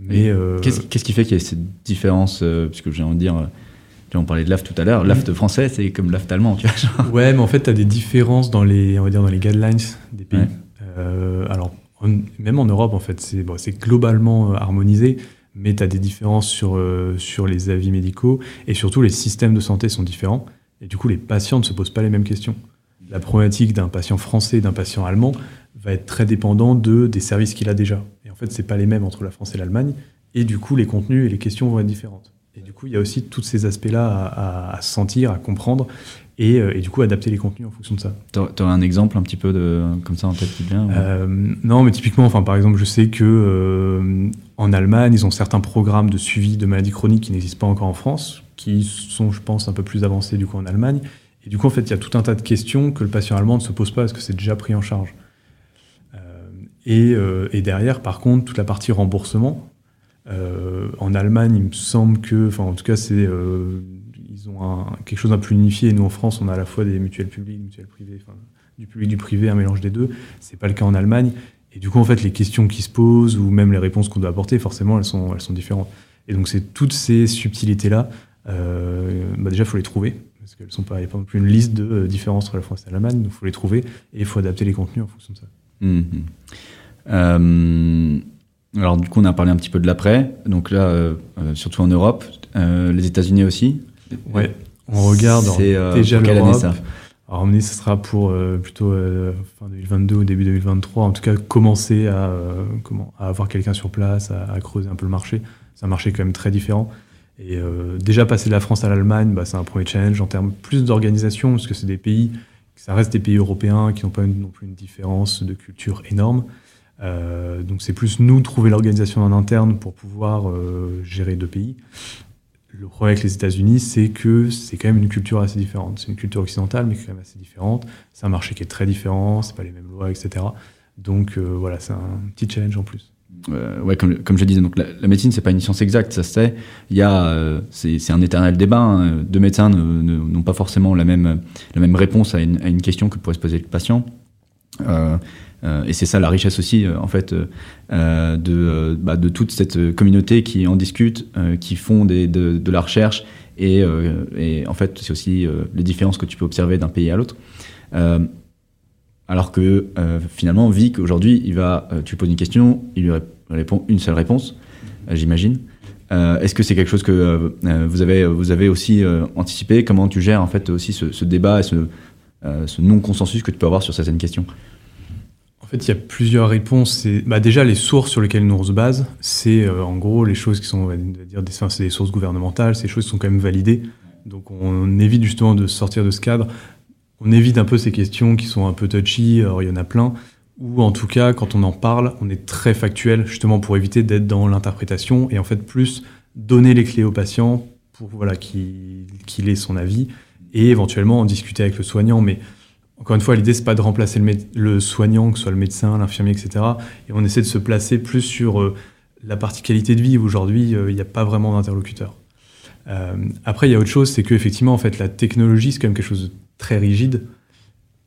Mais euh, qu'est-ce qui fait qu'il y a cette différence euh, Parce que j'ai envie de dire, on parlait de l'AFT tout à l'heure, l'AFT français, c'est comme l'AFT allemand, tu vois. Ouais, mais en fait, tu as des différences dans les, on va dire, dans les guidelines des pays. Euh, alors, même en Europe, en fait, c'est bon, globalement harmonisé, mais tu as des différences sur, sur les avis médicaux et surtout les systèmes de santé sont différents. Et du coup, les patients ne se posent pas les mêmes questions. La problématique d'un patient français et d'un patient allemand va être très dépendant de, des services qu'il a déjà fait, c'est pas les mêmes entre la France et l'Allemagne. Et du coup, les contenus et les questions vont être différentes. Et du coup, il y a aussi tous ces aspects-là à, sentir, à comprendre, et, euh, et, du coup, adapter les contenus en fonction de ça. Tu aurais un exemple un petit peu de, comme ça en tête qui vient euh, Non, mais typiquement, enfin, par exemple, je sais que euh, en Allemagne, ils ont certains programmes de suivi de maladies chroniques qui n'existent pas encore en France, qui sont, je pense, un peu plus avancés du coup en Allemagne. Et du coup, en fait, il y a tout un tas de questions que le patient allemand ne se pose pas parce que c'est déjà pris en charge. Euh, et, derrière, par contre, toute la partie remboursement. Euh, en Allemagne, il me semble que, enfin, en tout cas, c'est ils ont quelque chose d'un plus unifié. Nous, en France, on a à la fois des mutuelles publiques, mutuelles privées, du public, du privé, un mélange des deux. C'est pas le cas en Allemagne. Et du coup, en fait, les questions qui se posent ou même les réponses qu'on doit apporter, forcément, elles sont, elles sont différentes. Et donc, c'est toutes ces subtilités-là. bah déjà, il faut les trouver parce qu'elles sont pas, il n'y a pas non plus une liste de différences entre la France et l'Allemagne. Il faut les trouver et il faut adapter les contenus en fonction de ça. Mhm. Euh, alors du coup, on a parlé un petit peu de l'après. Donc là, euh, euh, surtout en Europe, les États-Unis aussi. Ouais, on regarde déjà l'Europe. alors, ce sera pour plutôt fin 2022 ou début 2023. En tout cas, commencer à, comment, à avoir quelqu'un sur place, à, creuser un peu le marché. C'est un marché quand même très différent. Et déjà passer de la France à l'Allemagne, bah, c'est un premier challenge en termes plus d'organisation, parce que c'est des pays ça reste des pays européens qui n'ont pas non plus une différence de culture énorme. Euh, donc c'est plus nous trouver l'organisation en interne pour pouvoir euh, gérer deux pays. Le problème avec les États-Unis, c'est que c'est quand même une culture assez différente. C'est une culture occidentale, mais quand même assez différente. C'est un marché qui est très différent, c'est pas les mêmes lois, etc. Donc euh, voilà, c'est un petit challenge en plus. Euh, ouais, comme, comme, je disais, donc la, la médecine, c'est pas une science exacte, ça se sait. Il y a, euh, c'est un éternel débat. Hein. Deux médecins n'ont pas forcément la même, la même réponse à une, à une, question que pourrait se poser le patient. Euh, euh et c'est ça la richesse aussi, en fait, de, bah, de toute cette communauté qui en discute, qui font de, la recherche. Et, en fait, c'est aussi les différences que tu peux observer d'un pays à l'autre. Alors que euh, finalement, Vic, aujourd'hui, il va, euh, tu poses une question, il lui répond une seule réponse, euh, j'imagine. Est-ce que c'est quelque chose que vous, avez, vous avez aussi anticipé? Comment tu gères en fait aussi ce, débat et ce, non-consensus que tu peux avoir sur certaines questions? Fait, il y a plusieurs réponses. Bah, déjà, les sources sur lesquelles nous on se base, c'est en gros les choses qui sont, on va dire, des, c'est des sources gouvernementales, ces choses sont quand même validées. Donc on évite justement de sortir de ce cadre on évite un peu ces questions qui sont un peu touchy, il y en a plein, ou en tout cas, quand on en parle, on est très factuel, justement pour éviter d'être dans l'interprétation, et en fait plus donner les clés au patient pour voilà, qu'il ait son avis, et éventuellement en discuter avec le soignant. Mais encore une fois, l'idée, c'est pas de remplacer le, soignant, que ce soit le médecin, l'infirmier, etc. Et on essaie de se placer plus sur euh, la partie qualité de vie. Aujourd'hui, euh, il n'y a pas vraiment d'interlocuteur. Euh, après, il y a autre chose, c'est qu'effectivement, en fait, la technologie, c'est quand même quelque chose de très rigide.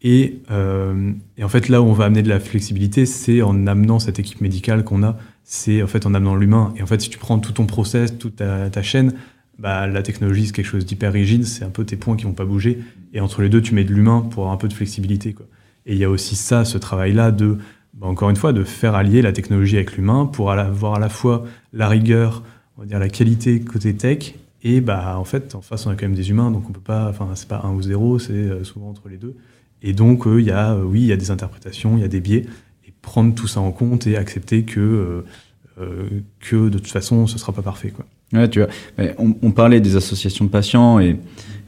Et, en fait, là où on va amener de la flexibilité, c'est en amenant cette équipe médicale qu'on a, c'est en fait en amenant l'humain. Et en fait, si tu prends tout ton process, toute ta chaîne, bah, la technologie, c'est quelque chose d'hyper rigide, c'est un peu tes points qui vont pas bouger. Et entre les deux, tu mets de l'humain pour avoir un peu de flexibilité. Quoi. Et il y a aussi ça, ce travail-là de, bah, encore une fois, de faire allier la technologie avec l'humain pour avoir à la fois la rigueur, on va dire la qualité côté tech, et bah, en fait, en face, on a quand même des humains, donc on peut pas, enfin, c'est pas un ou zéro, c'est euh, souvent entre les deux. Et donc, euh, il y a, euh, oui, il y a des interprétations, il y a des biais, et prendre tout ça en compte et accepter que, que de toute façon, ce sera pas parfait, quoi. Ouais, tu vois. On, parlait des associations de patients et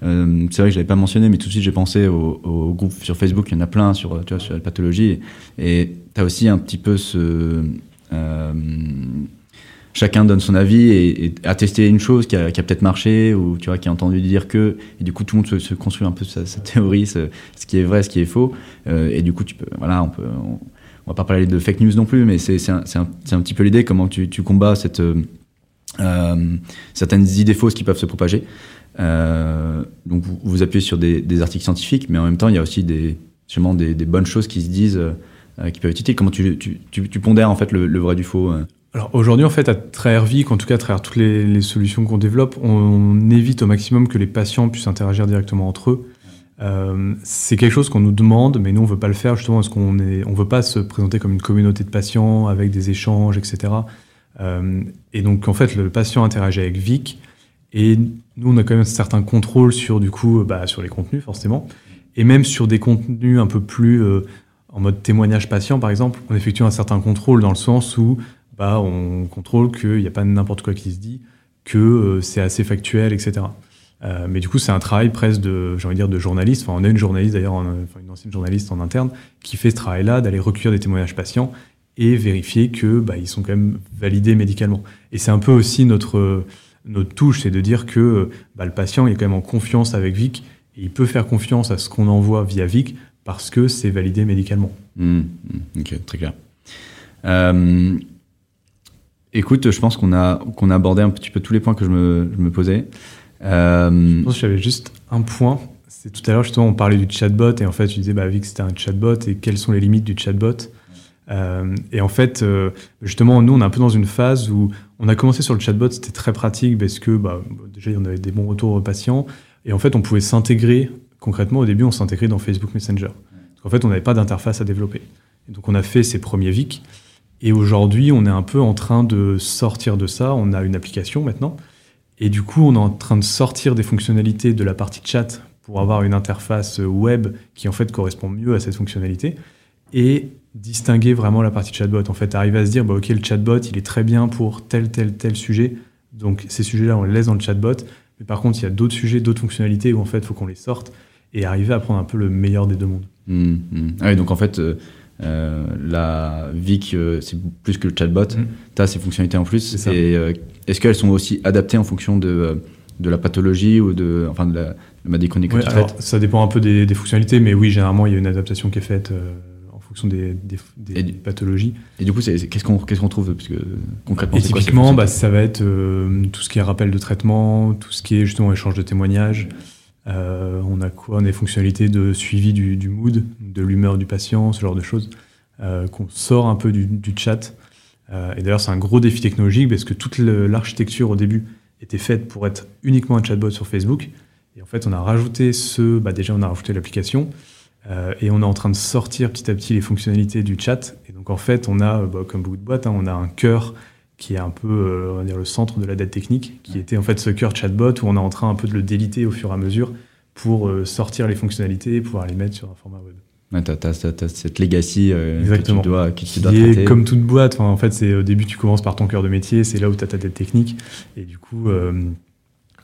euh, c'est vrai que je l'avais pas mentionné, mais tout de suite j'ai pensé au, groupe sur Facebook. Il y en a plein sur, tu vois, sur la pathologie et tu as aussi un petit peu ce euh, chacun donne son avis et, a testé une chose qui a, peut-être marché ou tu vois qui a entendu dire que et du coup tout le monde se, construit un peu sa, théorie, ce, qui est vrai, ce qui est faux euh, et du coup tu peux voilà on peut on, va pas parler de fake news non plus, mais c'est un, un, un, petit peu l'idée comment tu, tu combats cette euh, certaines idées fausses qui peuvent se propager. Euh, donc vous, vous, appuyez sur des, articles scientifiques, mais en même temps, il y a aussi des, sûrement des, bonnes choses qui se disent, euh, qui peuvent être utiles. Comment tu, pondères en fait le, vrai du faux alors aujourd'hui, en fait, à travers Vic, en tout cas à travers toutes les, solutions qu'on développe, on, évite au maximum que les patients puissent interagir directement entre eux. C'est quelque chose qu'on nous demande, mais nous on veut pas le faire justement parce qu'on on veut pas se présenter comme une communauté de patients avec des échanges, etc. Euh, et donc, en fait, le patient interagit avec Vic. Et nous, on a quand même un certain contrôle sur, du coup, bah, sur les contenus, forcément. Et même sur des contenus un peu plus euh, en mode témoignage patient, par exemple, on effectue un certain contrôle dans le sens où bah, on contrôle qu'il n'y a pas n'importe quoi qui se dit, que euh, c'est assez factuel, etc. Euh, mais du coup, c'est un travail presque de, j'ai envie de dire, de journaliste. Enfin, on a une journaliste d'ailleurs, une ancienne journaliste en interne, qui fait ce travail-là, d'aller recueillir des témoignages patients et vérifier que bah, ils sont quand même validés médicalement. Et c'est un peu aussi notre notre touche, c'est de dire que bah, le patient est quand même en confiance avec Vic et il peut faire confiance à ce qu'on envoie via Vic parce que c'est validé médicalement. Mmh, mmh, ok, très clair. Euh, écoute, je pense qu'on a qu'on a abordé un petit peu tous les points que je me, je me posais. Euh... Je pense que j'avais juste un point. C'est tout à l'heure justement on parlait du chatbot et en fait tu disais bah Vic c'était un chatbot et quelles sont les limites du chatbot? Euh, et en fait, euh, justement, nous, on est un peu dans une phase où on a commencé sur le chatbot, c'était très pratique parce que bah, déjà, on avait des bons retours aux patients. Et en fait, on pouvait s'intégrer, concrètement, au début, on s'intégrait dans Facebook Messenger. En fait, on n'avait pas d'interface à développer. Donc, on a fait ces premiers VIC. Et aujourd'hui, on est un peu en train de sortir de ça. On a une application maintenant. Et du coup, on est en train de sortir des fonctionnalités de la partie chat pour avoir une interface web qui, en fait, correspond mieux à cette fonctionnalité. Et distinguer vraiment la partie chatbot. En fait, arriver à se dire, bah, OK, le chatbot, il est très bien pour tel, tel, tel sujet. Donc, ces sujets-là, on les laisse dans le chatbot. Mais par contre, il y a d'autres sujets, d'autres fonctionnalités où, en fait, il faut qu'on les sorte et arriver à prendre un peu le meilleur des deux mondes. Mmh, mmh. Ah oui, donc en fait, euh, euh la Vic, euh, c'est plus que le chatbot. Mmh. Tu as ces fonctionnalités en plus. Et euh, est-ce qu'elles sont aussi adaptées en fonction de, de la pathologie ou de, enfin, de la, maladie chronique ouais, Ça dépend un peu des, des, fonctionnalités, mais oui, généralement, il y a une adaptation qui est faite fonction des, des, des et pathologies. Et du coup, qu'est-ce qu'on qu'est-ce qu'on trouve parce que, concrètement, et typiquement, bah, ça va être euh, tout ce qui est rappel de traitement, tout ce qui est justement échange de témoignages. Euh, on a quoi On a des fonctionnalités de suivi du, du mood, de l'humeur du patient, ce genre de choses, euh, qu'on sort un peu du, du chat. Et d'ailleurs, c'est un gros défi technologique parce que toute l'architecture au début était faite pour être uniquement un chatbot sur Facebook. Et en fait, on a rajouté ce, bah déjà, on a rajouté l'application. Euh, et on est en train de sortir petit à petit les fonctionnalités du chat. Et donc en fait, on a, bah, comme beaucoup de boîtes, hein, on a un cœur qui est un peu, euh, on va dire, le centre de la dette technique, qui était en fait ce cœur chatbot où on est en train un peu de le déliter au fur et à mesure pour euh, sortir les fonctionnalités et pouvoir les mettre sur un format web. Ouais, t'as, cette legacy Exactement. que tu dois, que tu dois traiter. Comme toute boîte, en fait, c'est au début tu commences par ton cœur de métier, c'est là où tu as ta dette technique, et du coup,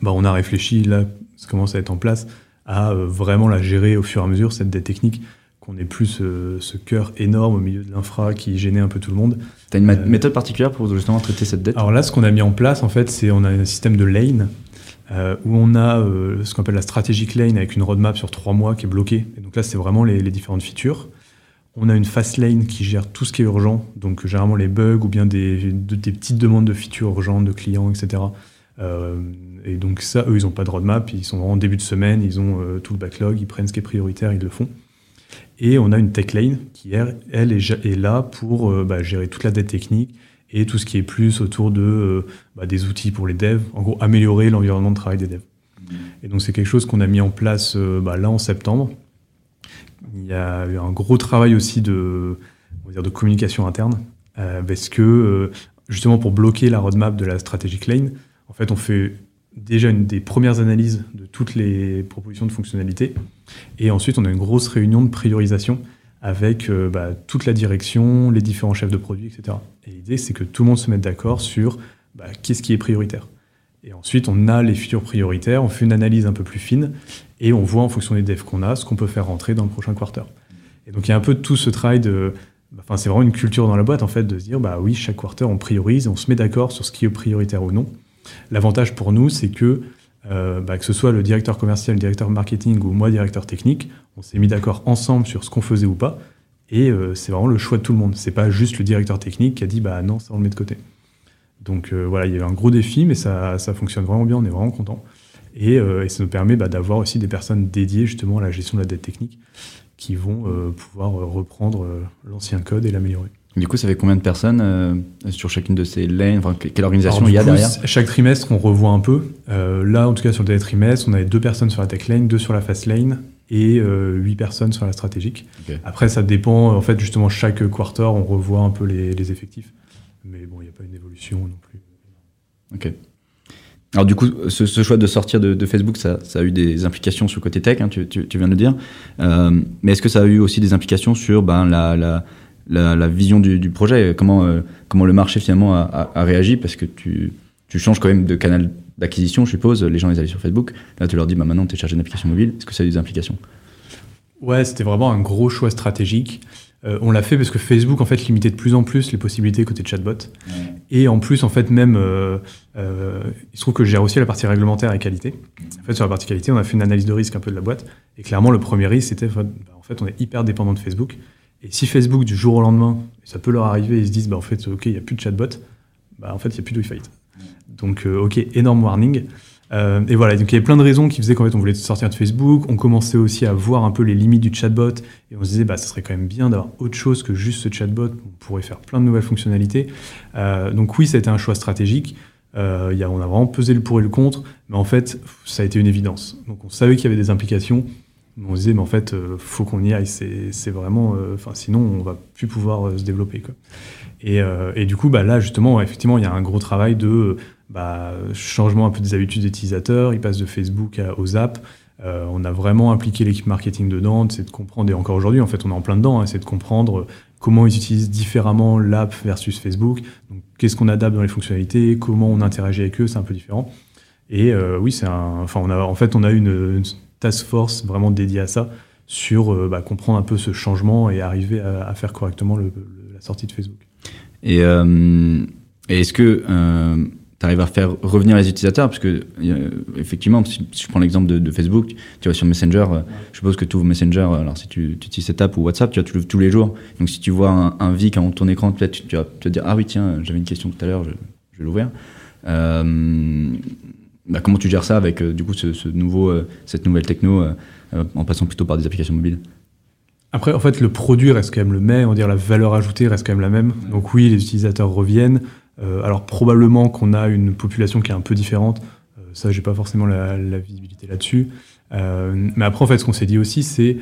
bah, on a réfléchi, là, ça commence à être en place, à euh, vraiment la gérer au fur et à mesure, cette dette technique, qu'on ait plus ce, ce cœur énorme au milieu de l'infra qui gênait un peu tout le monde. Tu as une euh, méthode particulière pour justement traiter cette dette? Alors là, ce qu'on a mis en place, en fait, c'est on a un système de lane euh, où on a euh, ce qu'on appelle la strategic lane avec une roadmap sur trois mois qui est bloquée. Et donc là, c'est vraiment les, les, différentes features. On a une fast lane qui gère tout ce qui est urgent, donc généralement les bugs ou bien des, des petites demandes de features urgentes de clients, etc. Euh, et donc ça, eux, ils n'ont pas de roadmap, ils sont en début de semaine, ils ont euh, tout le backlog, ils prennent ce qui est prioritaire, ils le font. Et on a une tech lane qui, elle, est, là pour bah, gérer toute la dette technique et tout ce qui est plus autour de bah, des outils pour les devs, en gros améliorer l'environnement de travail des devs. Et donc c'est quelque chose qu'on a mis en place bah, là en septembre. Il y a eu un gros travail aussi de, dire, de communication interne, parce que justement pour bloquer la roadmap de la strategic lane, en fait, on fait déjà une des premières analyses de toutes les propositions de fonctionnalités. Et ensuite, on a une grosse réunion de priorisation avec euh, bah, toute la direction, les différents chefs de produits, etc. Et l'idée, c'est que tout le monde se mette d'accord sur bah, qu'est-ce qui est prioritaire. Et ensuite, on a les futurs prioritaires, on fait une analyse un peu plus fine et on voit en fonction des devs qu'on a ce qu'on peut faire rentrer dans le prochain quarter. Et donc, il y a un peu tout ce travail de Enfin, c'est vraiment une culture dans la boîte en fait de se dire bah oui chaque quarter on priorise, on se met d'accord sur ce qui est prioritaire ou non. L'avantage pour nous c'est que euh, bah, que ce soit le directeur commercial, le directeur marketing ou moi directeur technique, on s'est mis d'accord ensemble sur ce qu'on faisait ou pas et euh, c'est vraiment le choix de tout le monde. C'est pas juste le directeur technique qui a dit bah non ça on le met de côté. Donc euh, voilà il y a eu un gros défi mais ça, ça fonctionne vraiment bien, on est vraiment content et, ça nous permet bah, d'avoir aussi des personnes dédiées justement à la gestion de la dette technique qui vont pouvoir reprendre l'ancien code et l'améliorer. Du coup, ça fait combien de personnes sur chacune de ces lanes? Enfin, Quelle organisation il y a derrière? Chaque trimestre, on revoit un peu. là, en tout cas, sur le dernier trimestre, on avait deux personnes sur la tech lane, deux sur la fast lane et huit personnes sur la stratégique. Après, ça dépend. En fait, justement, chaque quarter, on revoit un peu les, les effectifs. Mais bon, il n'y a pas une évolution non plus. Ok. Alors du coup, ce, choix de sortir de, Facebook, ça, a eu des implications sur le côté tech, hein, tu, viens de le dire. Euh, mais est-ce que ça a eu aussi des implications sur ben, la, la, vision du, projet comment, euh, comment le marché finalement a, réagi Parce que tu, changes quand même de canal d'acquisition, je suppose. Les gens, ils allaient sur Facebook. Là, tu leur dis, bah, maintenant, tu es chargé d'une application mobile. Est-ce que ça a des implications? Ouais, c'était vraiment un gros choix stratégique. Euh, on l'a fait parce que Facebook en fait limitait de plus en plus les possibilités côté chatbot. Et en plus en fait même, euh, euh, il se trouve que je gère aussi la partie réglementaire et qualité. En fait sur la partie qualité, on a fait une analyse de risque un peu de la boîte. Et clairement le premier risque c'était en fait on est hyper dépendant de Facebook. Et si Facebook du jour au lendemain, ça peut leur arriver, ils se disent bah en fait ok il y a plus de chatbot, bah en fait il y a plus de WeFight. Donc ok énorme warning. Euh, et voilà, donc il y avait plein de raisons qui faisaient qu'en fait on voulait sortir de Facebook. On commençait aussi à voir un peu les limites du chatbot et on se disait bah ça serait quand même bien d'avoir autre chose que juste ce chatbot. On pourrait faire plein de nouvelles fonctionnalités. Euh, donc oui, ça a été un choix stratégique. Euh, y a, on a vraiment pesé le pour et le contre, mais en fait ça a été une évidence. Donc on savait qu'il y avait des implications. On disait mais en fait faut qu'on y aille. C'est vraiment, enfin sinon on va plus pouvoir se développer quoi. Et, et, du coup bah là justement effectivement il y a un gros travail de bah, changement un peu des habitudes d'utilisateurs, il passe de Facebook aux apps. Euh, on a vraiment impliqué l'équipe marketing dedans, c'est de comprendre, et encore aujourd'hui, en fait, on est en plein dedans, hein, c'est de comprendre comment ils utilisent différemment l'app versus Facebook, qu'est-ce qu'on adapte dans les fonctionnalités, comment on interagit avec eux, c'est un peu différent. Et euh, oui, c'est enfin, on a, en fait, on a une, une task force vraiment dédiée à ça, sur euh, bah, comprendre un peu ce changement et arriver à, faire correctement la sortie de Facebook. Et, et est-ce que tu arrives à faire revenir les utilisateurs? Parce que effectivement si, je prends l'exemple de, Facebook tu vas sur Messenger euh, je suppose que tu ouvres Messenger euh, alors si tu, tu utilises cette app ou WhatsApp tu, vois, tu l'ouvres tous les jours. Donc si tu vois un, un Vic en ton écran peut-être tu, vas te dire ah oui tiens j'avais une question tout à l'heure je, vais l'ouvrir. Euh, bah, comment tu gères ça avec du coup ce, nouveau cette nouvelle techno en passant plutôt par des applications mobiles après, en fait, le produit reste quand même le même, on va dire la valeur ajoutée reste quand même la même. Donc oui, les utilisateurs reviennent. Euh, alors probablement qu'on a une population qui est un peu différente. Euh, ça, j'ai pas forcément la, visibilité là-dessus. Euh, mais après, en fait, ce qu'on s'est dit aussi, c'est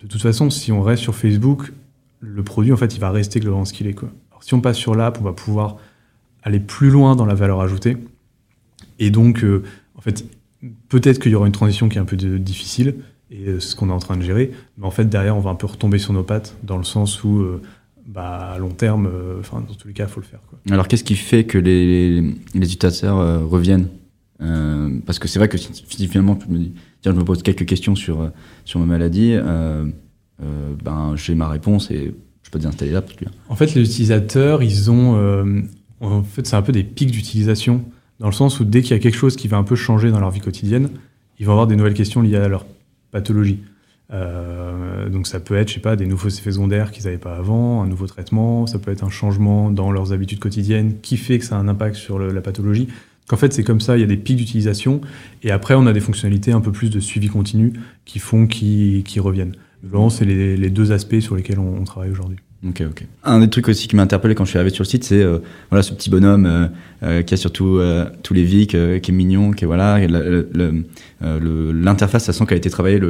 de toute façon, si on reste sur Facebook, le produit, en fait, il va rester globalement ce qu'il est. Si on passe sur l'app, on va pouvoir aller plus loin dans la valeur ajoutée. Et donc, en fait, peut-être qu'il y aura une transition qui est un peu difficile, et ce qu'on est en train de gérer. Mais en fait, derrière, on va un peu retomber sur nos pattes, dans le sens où bah, à long terme, euh, enfin, dans tous les cas, il faut le faire. Quoi. Alors, qu'est-ce qui fait que les, les utilisateurs euh, reviennent? Euh, Parce que c'est vrai que si, finalement, tu me dis, tiens, je me pose quelques questions sur, sur ma maladie, ben, j'ai ma réponse et je peux désinstaller l'app. En fait, les utilisateurs, ils ont. en fait, c'est un peu des pics d'utilisation, dans le sens où dès qu'il y a quelque chose qui va un peu changer dans leur vie quotidienne, ils vont avoir des nouvelles questions liées à leur pathologie. Euh, donc ça peut être, je sais pas, des nouveaux effets secondaires qu'ils n'avaient pas avant, un nouveau traitement, ça peut être un changement dans leurs habitudes quotidiennes qui fait que ça a un impact sur la pathologie. Qu'en fait c'est comme ça, il y a des pics d'utilisation et après on a des fonctionnalités un peu plus de suivi continu qui font qu'ils reviennent. Vraiment, c'est les, deux aspects sur lesquels on travaille aujourd'hui. Un des trucs aussi qui m'a interpellé quand je suis arrivé sur le site, c'est euh, voilà ce petit bonhomme euh, euh, qui a surtout tous les vics, qui est mignon, qui est voilà l'interface, ça sent qu'elle a été travaillée.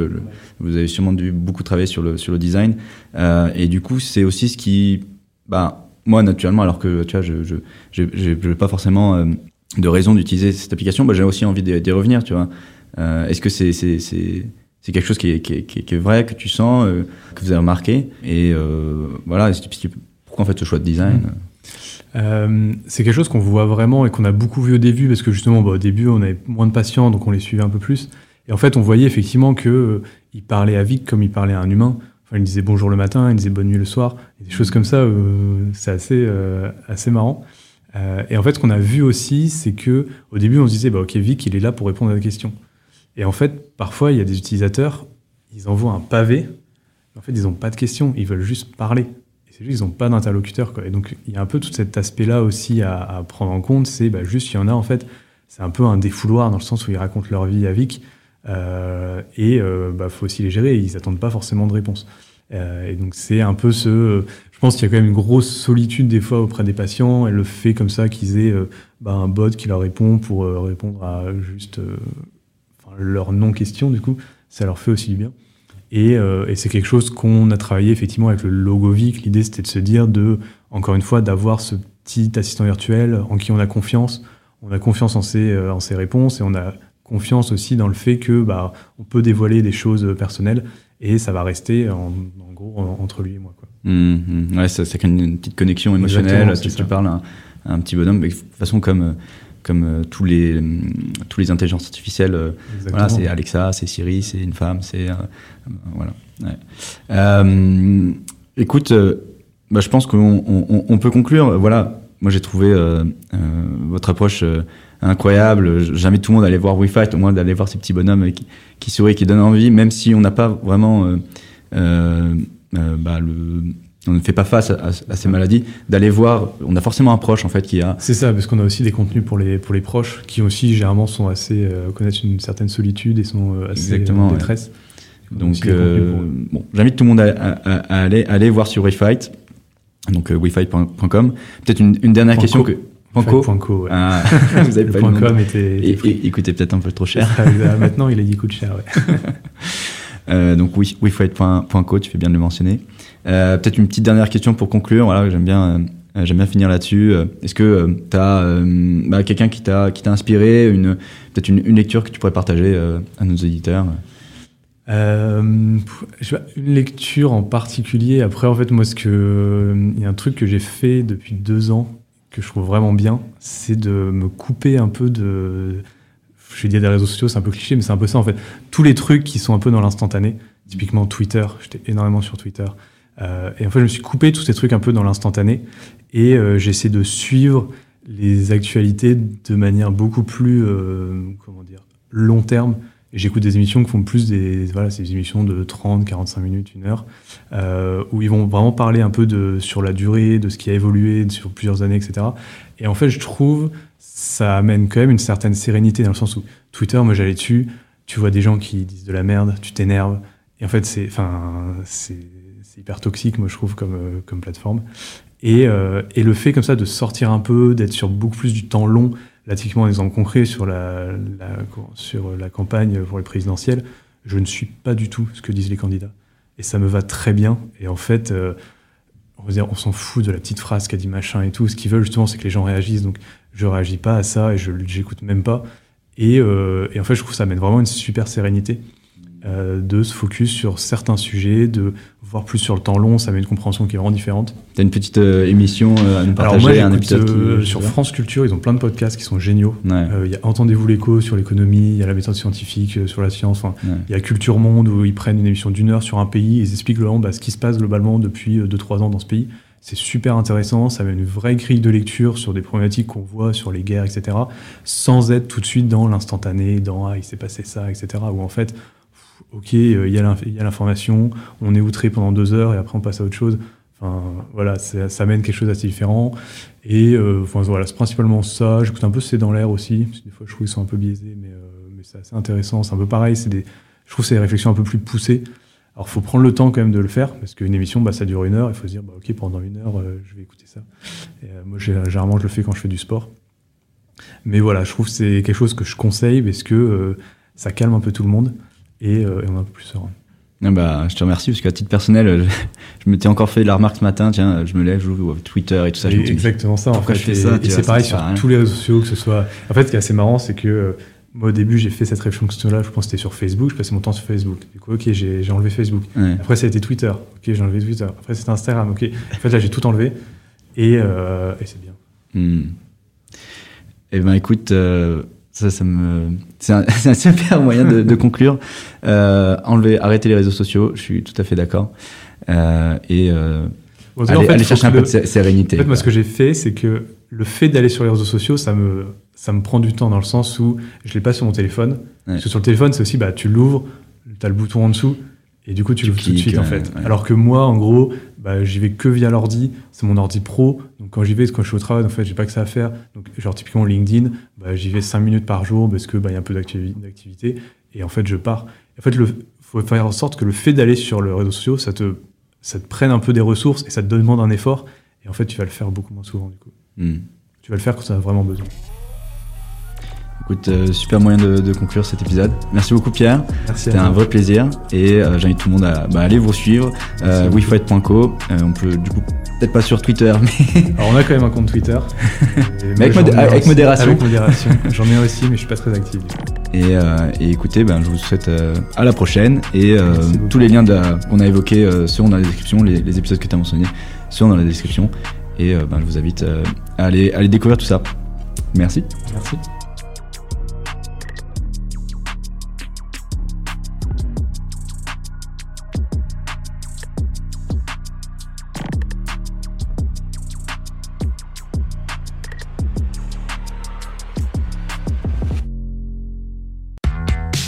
Vous avez sûrement dû beaucoup travailler sur le design, et du coup c'est aussi ce qui, bah moi naturellement, alors que tu vois, je je j'ai pas forcément de raison d'utiliser cette application, bah, j'ai aussi envie d'y revenir, tu vois. Est-ce que c'est c'est quelque chose qui est, vrai, que tu sens, euh, que vous avez remarqué. Et euh, voilà, pourquoi en fait ce choix de design mmh. euh, c'est quelque chose qu'on voit vraiment et qu'on a beaucoup vu au début parce que justement bah, au début on avait moins de patients donc on les suivait un peu plus. Et en fait on voyait effectivement que il parlait à Vic comme il parlait à un humain. Enfin il disait bonjour le matin il disait bonne nuit le soir et des choses comme ça c'est assez assez marrant. Et en fait ce qu'on a vu aussi c'est que au début on se disait bah ok Vic il est là pour répondre à des questions et en fait, parfois, il y a des utilisateurs, ils envoient un pavé. En fait, ils n'ont pas de questions, ils veulent juste parler. Et c'est juste, ils n'ont pas d'interlocuteur. Et donc, il y a un peu tout cet aspect-là aussi à, prendre en compte. C'est bah, juste, il y en a, en fait, c'est un peu un défouloir dans le sens où ils racontent leur vie à Vic. Euh, et il euh, bah, faut aussi les gérer. Ils n'attendent pas forcément de réponse. Euh, et donc, c'est un peu ce. Je pense qu'il y a quand même une grosse solitude des fois auprès des patients. Et le fait comme ça qu'ils aient bah, un bot qui leur répond pour répondre à juste leur non-question, du coup, ça leur fait aussi du bien. Et, euh, et c'est quelque chose qu'on a travaillé effectivement avec le logo VIC. L'idée, c'était de se dire, de, encore une fois, d'avoir ce petit assistant virtuel en qui on a confiance. On a confiance en ses, euh, en ses réponses et on a confiance aussi dans le fait que bah, on peut dévoiler des choses personnelles et ça va rester en, en gros entre lui et moi. Quoi. Mmh, mmh. Ouais, ça, ça crée une, petite connexion émotionnelle. Si tu parles à un, petit bonhomme, de toute façon, comme comme euh, tous les tous les intelligences artificielles. Euh, voilà, c'est Alexa, c'est Siri, c'est une femme, c'est euh, voilà. écoute, bah, je pense qu'on on, peut conclure. Voilà, moi j'ai trouvé votre approche incroyable. J'invite tout le monde à aller voir WeFight, au moins d'aller voir ces petits bonhommes qui, qui sourient, qui donnent envie, même si on n'a pas vraiment bah, le on ne fait pas face à, ces maladies, d'aller voir, on a forcément un proche en fait qui a. C'est ça, parce qu'on a aussi des contenus pour les pour les proches qui aussi généralement sont assez euh, connaissent une certaine solitude et sont euh, assez en détresse. Donc euh, bon, j'invite tout le monde à, aller aller voir sur WeFight, donc wefight.com. Peut-être une, dernière question que Panko. Ouais. Ah, vous avez pas le .com était, était et, écoutez peut-être un peu trop cher. maintenant, il, il coûte cher. Ouais. euh, donc wefight.co, tu fais bien de le mentionner. Euh, peut-être une petite dernière question pour conclure. Voilà, j'aime bien, euh, j'aime bien finir là-dessus. Euh, est-ce que tu as bah, quelqu'un qui t'a, qui t'a inspiré, une, peut-être une, une, lecture que tu pourrais partager à nos éditeurs euh, une lecture en particulier. Après, en fait, moi, ce que il y a un truc que j'ai fait depuis deux ans que je trouve vraiment bien, c'est de me couper un peu de. Je vais dire des réseaux sociaux, c'est un peu cliché, mais c'est un peu ça en fait. Tous les trucs qui sont un peu dans l'instantané. Typiquement Twitter. J'étais énormément sur Twitter. Euh, et en fait, je me suis coupé tous ces trucs un peu dans l'instantané et euh, j'essaie de suivre les actualités de manière beaucoup plus, euh, comment dire, long terme. Et j'écoute des émissions qui font plus des, voilà, ces émissions de 30, 45 minutes, une heure, euh, où ils vont vraiment parler un peu de, sur la durée, de ce qui a évolué sur plusieurs années, etc. Et en fait, je trouve, ça amène quand même une certaine sérénité dans le sens où Twitter, moi j'allais dessus, tu vois des gens qui disent de la merde, tu t'énerves. Et en fait, c'est, enfin, c'est, c'est hyper toxique, moi je trouve, comme, euh, comme plateforme. Et, euh, et, le fait comme ça de sortir un peu, d'être sur beaucoup plus du temps long, là typiquement un exemple concret sur la, sur la campagne pour les présidentielles, je ne suis pas du tout ce que disent les candidats. Et ça me va très bien. Et en fait, euh, on s'en fout de la petite phrase qu'a dit machin et tout. Ce qu'ils veulent justement, c'est que les gens réagissent. Donc je réagis pas à ça et je j'écoute même pas. Et, euh, et, en fait, je trouve que ça amène vraiment une super sérénité. Euh, de se focus sur certains sujets, de voir plus sur le temps long, ça met une compréhension qui est vraiment différente. Tu as une petite euh, émission euh, à nous partager, Alors moi, un sur France Culture, ils ont plein de podcasts qui sont géniaux. Il y a Entendez-vous l'écho sur l'économie, il y a la méthode scientifique sur la science, il y a Culture Monde où ils prennent une émission d'une heure sur un pays et ils expliquent globalement bah, ce qui se passe globalement depuis 2-3 ans dans ce pays. C'est super intéressant, ça met une vraie grille de lecture sur des problématiques qu'on voit sur les guerres, etc., sans être tout de suite dans l'instantané, dans ah, il s'est passé ça, etc., où en fait, ok, euh, il y a l'information, on est outré pendant deux heures et après on passe à autre chose. Enfin, voilà, ça amène quelque chose d'assez différent. Et euh, enfin, voilà, c'est principalement ça. J'écoute un peu C'est dans l'air aussi. des fois, je trouve qu'ils sont un peu biaisés, mais, euh, c'est assez intéressant. C'est un peu pareil. Je trouve que c'est des réflexions un peu plus poussées. Alors, faut prendre le temps quand même de le faire, parce qu'une émission, bah, ça dure une heure. Il faut se dire, bah, ok, pendant une heure, euh, je vais écouter ça. Moi, généralement, je le fais quand je fais du sport. Mais voilà, je trouve que c'est quelque chose que je conseille parce que ça calme un peu tout le monde et, euh, et on est un peu plus serein. Ah bah, je te remercie parce qu'à titre personnel, euh, je, je m'étais encore fait la remarque ce matin. Tiens, je me lève, j'ouvre Twitter et tout ça. je Et exactement ça, en fait. je fais ça, et c'est pareil sur rien. tous les réseaux sociaux, que ce soit. En fait, ce qui est assez marrant, c'est que euh, moi, au début, j'ai fait cette réflexion-là, je pense que c'était sur Facebook, je passais mon temps sur Facebook. Du coup, ok, j'ai j'ai enlevé Facebook. Ouais. Après, ça a été Twitter. Ok, j'ai enlevé Twitter. Après, c'était Instagram. Ok. En fait, là, j'ai tout enlevé. Et, euh, et c'est bien. Hmm. Eh ben, écoute, euh, ça, ça me, c'est un, un super moyen de, de conclure. Euh, enlever, arrêter les réseaux sociaux. Je suis tout à fait d'accord. Euh, et euh, Bon, en fait, aller chercher un peu de sé- sérénité. En fait, moi, ce que j'ai fait, c'est que le fait d'aller sur les réseaux sociaux, ça me, ça me prend du temps dans le sens où je l'ai pas sur mon téléphone. Ouais. Parce que sur le téléphone, c'est aussi, bah, tu l'ouvres, tu as le bouton en dessous, et du coup, tu Tu l'ouvres tout de suite, en ouais, fait. ouais. Alors que moi, en gros, bah, j'y vais que via l'ordi. C'est mon ordi pro. Donc, quand j'y vais, quand je suis au travail, en fait, j'ai pas que ça à faire. Donc, genre, typiquement, LinkedIn, bah, j'y vais 5 minutes par jour parce que, bah, il y a un peu d'activi- d'activité. Et en fait, je pars. En fait, le, faut faire en sorte que le fait d'aller sur le réseau social, ça te, ça te prenne un peu des ressources et ça te demande un effort. Et en fait, tu vas le faire beaucoup moins souvent, du coup. Hmm. Tu vas le faire quand tu as vraiment besoin. Écoute, euh, super moyen de, de conclure cet épisode. Merci beaucoup Pierre. Merci C'était un vrai plaisir et euh, j'invite tout le monde à bah, aller vous suivre. Euh, Merci. wifight.co. Euh, on peut du coup peut-être pas sur Twitter, mais Alors, on a quand même un compte Twitter. Avec modé- modération. Avec modération. J'en ai aussi, mais je suis pas très actif. Et, et écoutez, ben, je vous souhaite à la prochaine. Et tous les liens qu'on a évoqués seront dans la description, les, les épisodes que tu as mentionnés seront dans la description. Et ben, je vous invite à, aller, à aller découvrir tout ça. Merci. Merci.